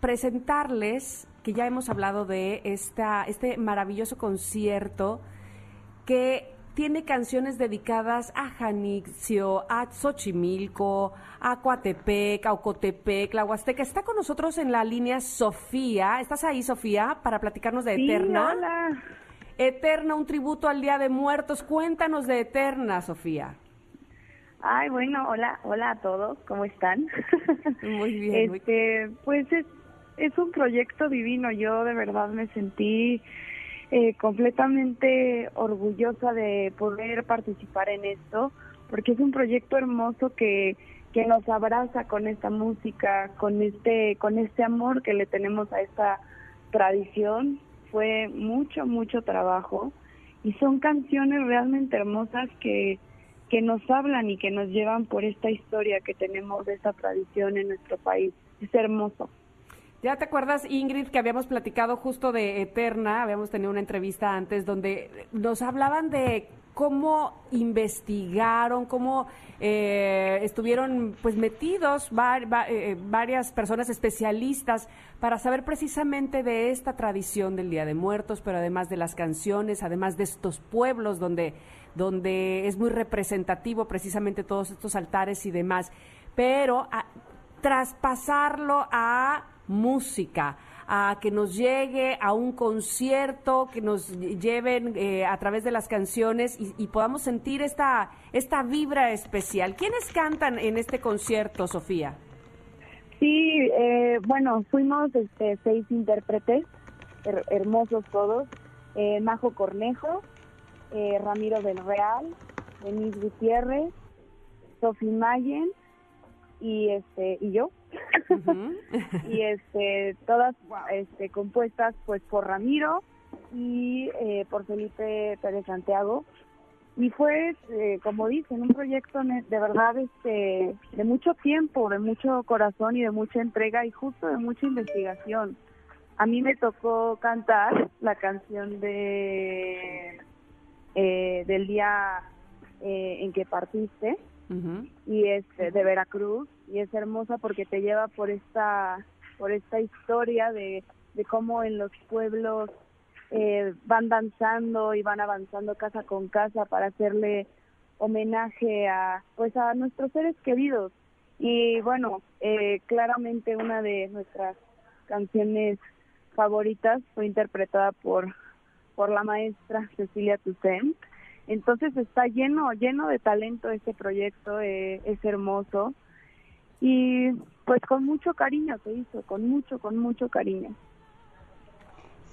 presentarles que ya hemos hablado de esta, este maravilloso concierto que tiene canciones dedicadas a Janixio, a Xochimilco, a Coatepec, a Ocotepec, la Huasteca. Está con nosotros en la línea Sofía. ¿Estás ahí, Sofía, para platicarnos de Sí, Eterna? hola. Eterna, un tributo al Día de Muertos. Cuéntanos de Eterna, Sofía. Ay, bueno, hola, hola a todos, ¿cómo están? (laughs) Muy bien. muy- Este, pues es, es un proyecto divino. Yo de verdad me sentí eh, completamente orgullosa de poder participar en esto, porque es un proyecto hermoso que que nos abraza con esta música, con este con este amor que le tenemos a esta tradición. Fue mucho mucho trabajo y son canciones realmente hermosas que que nos hablan y que nos llevan por esta historia que tenemos de esta tradición en nuestro país. Es hermoso. ¿Ya te acuerdas, Ingrid, que habíamos platicado justo de Eterna? Habíamos tenido una entrevista antes donde nos hablaban de cómo investigaron, cómo eh, estuvieron pues metidos va- eh, varias personas especialistas para saber precisamente de esta tradición del Día de Muertos, pero además de las canciones, además de estos pueblos donde, donde es muy representativo precisamente todos estos altares y demás. Pero traspasarlo a música, a que nos llegue a un concierto, que nos lleven eh, a través de las canciones y, podamos sentir esta, esta vibra especial. ¿Quiénes cantan en este concierto, Sofía? Sí, eh, bueno, fuimos este, seis intérpretes, her- hermosos todos. Eh, Majo Cornejo, eh, Ramiro del Real, Denise Gutiérrez, Sofi Mayen y este y yo. Y este todas este compuestas pues por Ramiro y eh, por Felipe Pérez Santiago. Y fue eh, como dicen un proyecto de verdad este de mucho tiempo de mucho corazón y de mucha entrega y justo de mucha investigación. A mí me tocó cantar la canción de eh, del día eh, en que partiste y este de Veracruz y es hermosa porque te lleva por esta por esta historia de, de cómo en los pueblos eh, van danzando y van avanzando casa con casa para hacerle homenaje a pues a nuestros seres queridos. Y bueno eh, claramente una de nuestras canciones favoritas fue interpretada por por la maestra Cecilia Toussaint entonces está lleno lleno de talento este proyecto eh, es hermoso y pues con mucho cariño se hizo con mucho con mucho cariño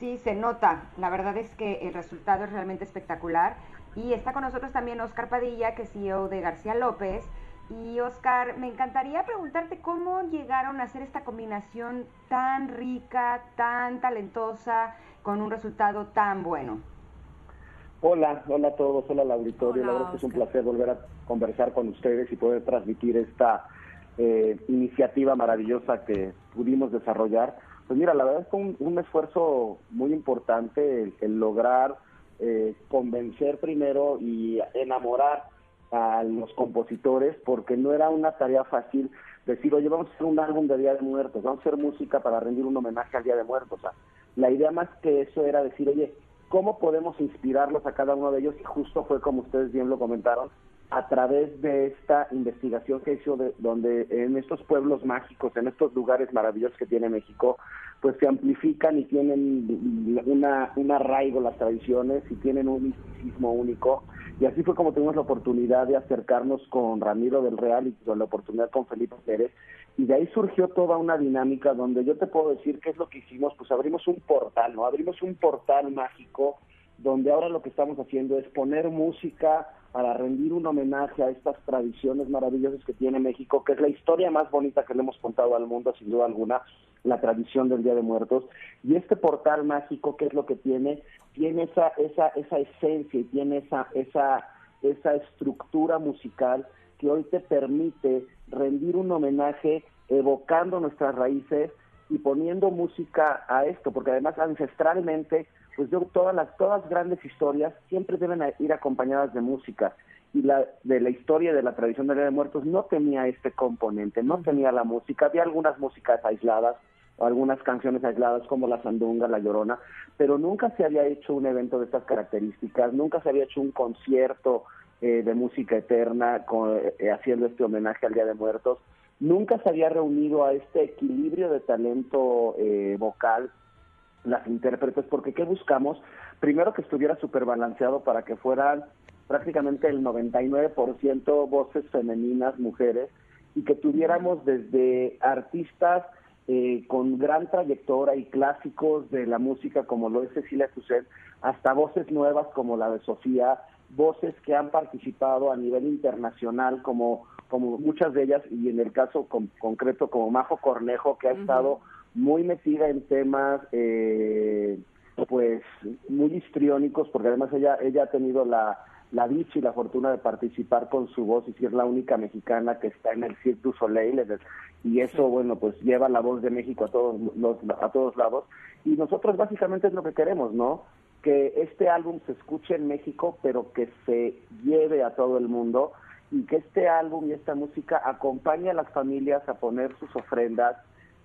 Sí, se nota. La verdad es que el resultado es realmente espectacular. Y está con nosotros también Oscar Padilla, que es CEO de García López. Y Oscar, me encantaría preguntarte cómo llegaron a hacer esta combinación tan rica, tan talentosa, con un resultado tan bueno. Hola, hola a todos, hola al auditorio. la verdad es que es un placer volver a conversar con ustedes y poder transmitir esta eh, iniciativa maravillosa que pudimos desarrollar. Pues mira, la verdad es que un, un esfuerzo muy importante el, el lograr eh, convencer primero y enamorar a los compositores, porque no era una tarea fácil decir, oye, vamos a hacer un álbum de Día de Muertos, vamos a hacer música para rendir un homenaje al Día de Muertos. O sea, la idea más que eso era decir, oye, ¿cómo podemos inspirarlos a cada uno de ellos? Y justo fue como ustedes bien lo comentaron, a través de esta investigación que hizo, de, donde en estos pueblos mágicos, en estos lugares maravillosos que tiene México, pues se amplifican y tienen una, un arraigo las tradiciones y tienen un misticismo único. Y así fue como tuvimos la oportunidad de acercarnos con Ramiro del Real y con la oportunidad con Felipe Pérez. Y de ahí surgió toda una dinámica donde yo te puedo decir qué es lo que hicimos, pues abrimos un portal, ¿no? Abrimos un portal mágico donde ahora lo que estamos haciendo es poner música para rendir un homenaje a estas tradiciones maravillosas que tiene México, que es la historia más bonita que le hemos contado al mundo, sin duda alguna, la tradición del Día de Muertos. Y este portal mágico, ¿qué es lo que tiene? Tiene esa, esa, esa esencia y tiene esa, esa, esa estructura musical que hoy te permite rendir un homenaje evocando nuestras raíces y poniendo música a esto, porque además ancestralmente, pues yo todas las todas grandes historias siempre deben ir acompañadas de música. Y la de la historia de la tradición del Día de Muertos no tenía este componente, no tenía la música, había algunas músicas aisladas, o algunas canciones aisladas como la sandunga, la llorona, pero nunca se había hecho un evento de estas características, nunca se había hecho un concierto eh, de música eterna eh, haciendo este homenaje al Día de Muertos, nunca se había reunido a este equilibrio de talento eh, vocal las intérpretes, porque ¿qué buscamos? Primero que estuviera súper balanceado para que fueran prácticamente el 99% voces femeninas, mujeres, y que tuviéramos desde artistas eh, con gran trayectoria y clásicos de la música como lo es Cecilia Toussaint, hasta voces nuevas como la de Sofía, voces que han participado a nivel internacional como, como muchas de ellas y en el caso concreto como Majo Cornejo que ha estado muy metida en temas eh, pues muy histriónicos porque además ella ella ha tenido la la dicha y la fortuna de participar con su voz y ser la única mexicana que está en el Cirque du Soleil y eso bueno pues lleva la voz de México a todos los a todos lados. Y nosotros básicamente es lo que queremos no que este álbum se escuche en México pero que se lleve a todo el mundo y que este álbum y esta música acompañe a las familias a poner sus ofrendas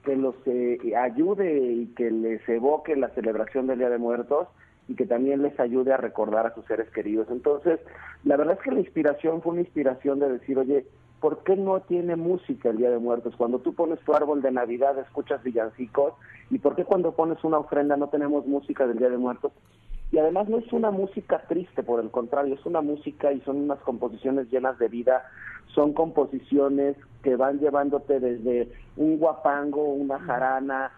que los eh, ayude y que les evoque la celebración del Día de Muertos y que también les ayude a recordar a sus seres queridos. Entonces, la verdad es que la inspiración fue una inspiración de decir, oye, ¿por qué no tiene música el Día de Muertos? Cuando tú pones tu árbol de Navidad escuchas villancicos, ¿y por qué cuando pones una ofrenda no tenemos música del Día de Muertos? Y además no es una música triste, por el contrario, es una música y son unas composiciones llenas de vida, son composiciones que van llevándote desde un guapango, una jarana,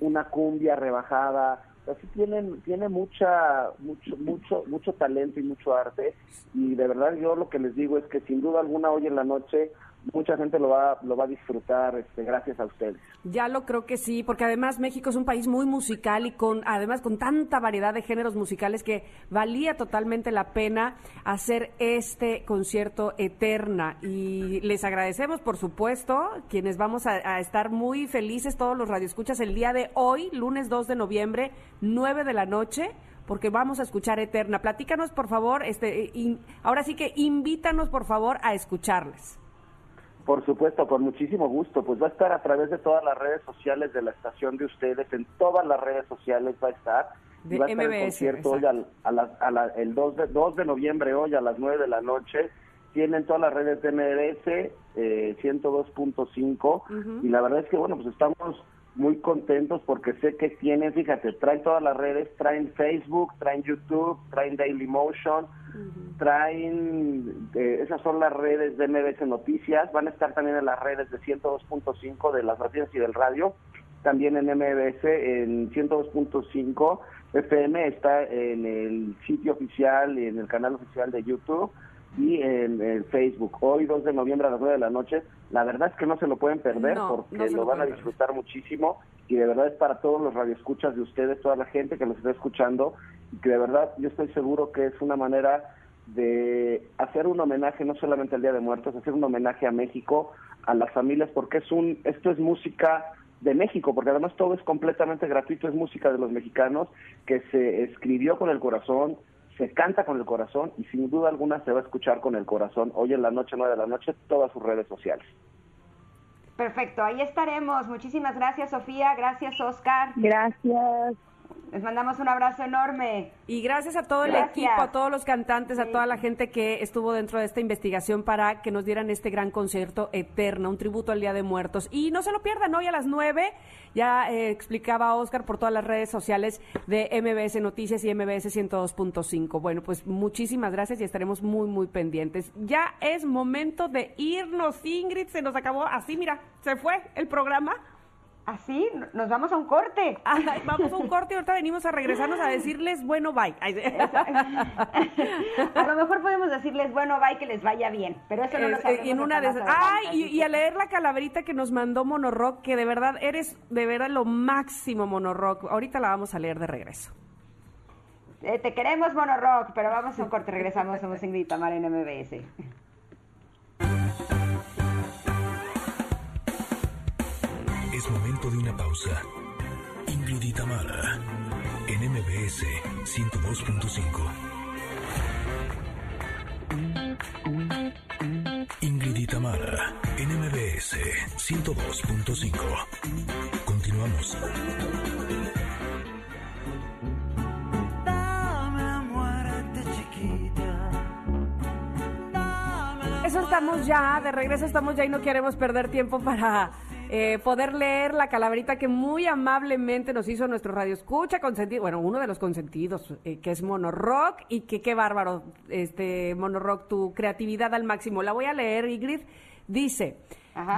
una cumbia rebajada, así tienen tiene mucha mucho mucho mucho talento y mucho arte y de verdad yo lo que les digo es que sin duda alguna hoy en la noche mucha gente lo va, lo va a disfrutar este, gracias a ustedes. Ya lo creo que sí, porque además México es un país muy musical y con además con tanta variedad de géneros musicales que valía totalmente la pena hacer este concierto eterna. Y les agradecemos, por supuesto, quienes vamos a, estar muy felices, todos los radioescuchas, el día de hoy, lunes 2 de noviembre, 9 de la noche porque vamos a escuchar Eterna. Platícanos, por favor, este, ahora sí que invítanos, por favor, a escucharles. Por supuesto, con muchísimo gusto. Pues va a estar a través de todas las redes sociales de la estación de ustedes, en todas las redes sociales va a estar. De va a estar el concierto hoy a el 2 de, 2 de noviembre, hoy a las 9 de la noche. Tienen todas las redes de MBS, eh, 102.5. Y la verdad es que, bueno, pues estamos muy contentos porque sé que tienen, fíjate, traen todas las redes, traen Facebook, traen YouTube, traen Dailymotion, traen, eh, esas son las redes de MBS Noticias, van a estar también en las redes de 102.5 de las noticias y del radio, también en MBS en 102.5 FM, está en el sitio oficial y en el canal oficial de YouTube y en, el Facebook. Hoy, 2 de noviembre a las 9 de la noche, la verdad es que no se lo pueden perder porque lo, van a disfrutar muchísimo. Y de verdad es para todos los radioescuchas de ustedes, toda la gente que nos está escuchando. Y que de verdad yo estoy seguro que es una manera de hacer un homenaje no solamente al Día de Muertos, hacer un homenaje a México, a las familias, porque es un, esto es música de México, porque además todo es completamente gratuito, es música de los mexicanos que se escribió con el corazón, se canta con el corazón y sin duda alguna se va a escuchar con el corazón hoy en la noche, nueve de la noche, todas sus redes sociales. Perfecto, ahí estaremos. Muchísimas gracias, Sofía. Gracias, Oscar. Gracias. Les mandamos un abrazo enorme. Y gracias a todo el equipo, a todos los cantantes, a toda la gente que estuvo dentro de esta investigación para que nos dieran este gran concierto eterno, un tributo al Día de Muertos. Y no se lo pierdan hoy a las nueve. Ya eh, explicaba Oscar por todas las redes sociales de MBS Noticias y MBS 102.5. Bueno, pues muchísimas gracias y estaremos muy, muy pendientes. Ya es momento de irnos, Ingrid. Se nos acabó así, mira, se fue el programa. Así, nos vamos a un corte. vamos a un corte y ahorita venimos a regresarnos a decirles bueno bye. a lo mejor podemos decirles bueno bye que les vaya bien, pero eso no lo eh, y en una de Ay, y, a leer la calaverita que nos mandó Monorock, que de verdad eres de verdad lo máximo Monorock. Ahorita la vamos a leer de regreso. Eh, te queremos Monorock, pero vamos a un corte, regresamos, somos Ingrid Tamara en MBS. Es momento de una pausa. Ingrid y Tamara, en MBS 102.5. Ingrid y Tamara, en MBS 102.5. Continuamos. Eso estamos ya, de regreso estamos ya y no queremos perder tiempo para eh, poder leer la calaverita que muy amablemente nos hizo nuestro radio escucha consentido, bueno, uno de los consentidos, eh, que es Monorock, y que qué bárbaro, este Monorock, tu creatividad al máximo. La voy a leer, Ingrid. Dice,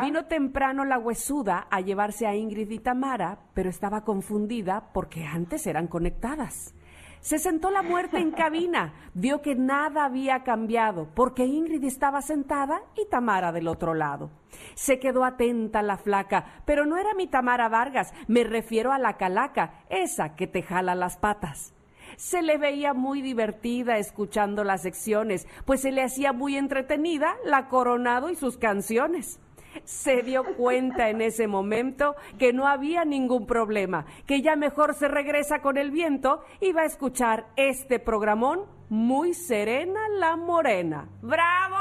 vino temprano la huesuda a llevarse a Ingrid y Tamara, pero estaba confundida porque antes eran conectadas. Se sentó la muerte en cabina, vio que nada había cambiado, porque Ingrid estaba sentada y Tamara del otro lado. Se quedó atenta la flaca, pero no era mi Tamara Vargas, me refiero a la calaca, esa que te jala las patas. Se le veía muy divertida escuchando las secciones, pues se le hacía muy entretenida la Coronado y sus canciones se dio cuenta en ese momento que no había ningún problema, que ya mejor se regresa con el viento y va a escuchar este programón muy serena la morena. ¡Bravo!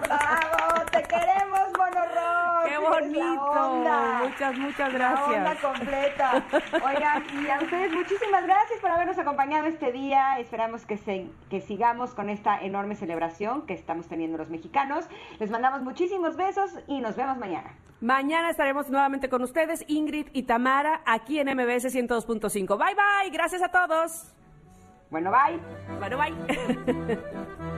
¡Bravo! ¡Te queremos, Monorrock! ¡Qué bonito! Muchas, muchas gracias. La onda completa. Oigan, y a ustedes muchísimas gracias por habernos acompañado este día. Esperamos que, se, que sigamos con esta enorme celebración que estamos teniendo los mexicanos. Les mandamos muchísimos besos y nos vemos mañana. Mañana estaremos nuevamente con ustedes, Ingrid y Tamara, aquí en MBS 102.5. Bye, bye. Gracias a todos. Bueno, bye. Bueno, bye. (laughs)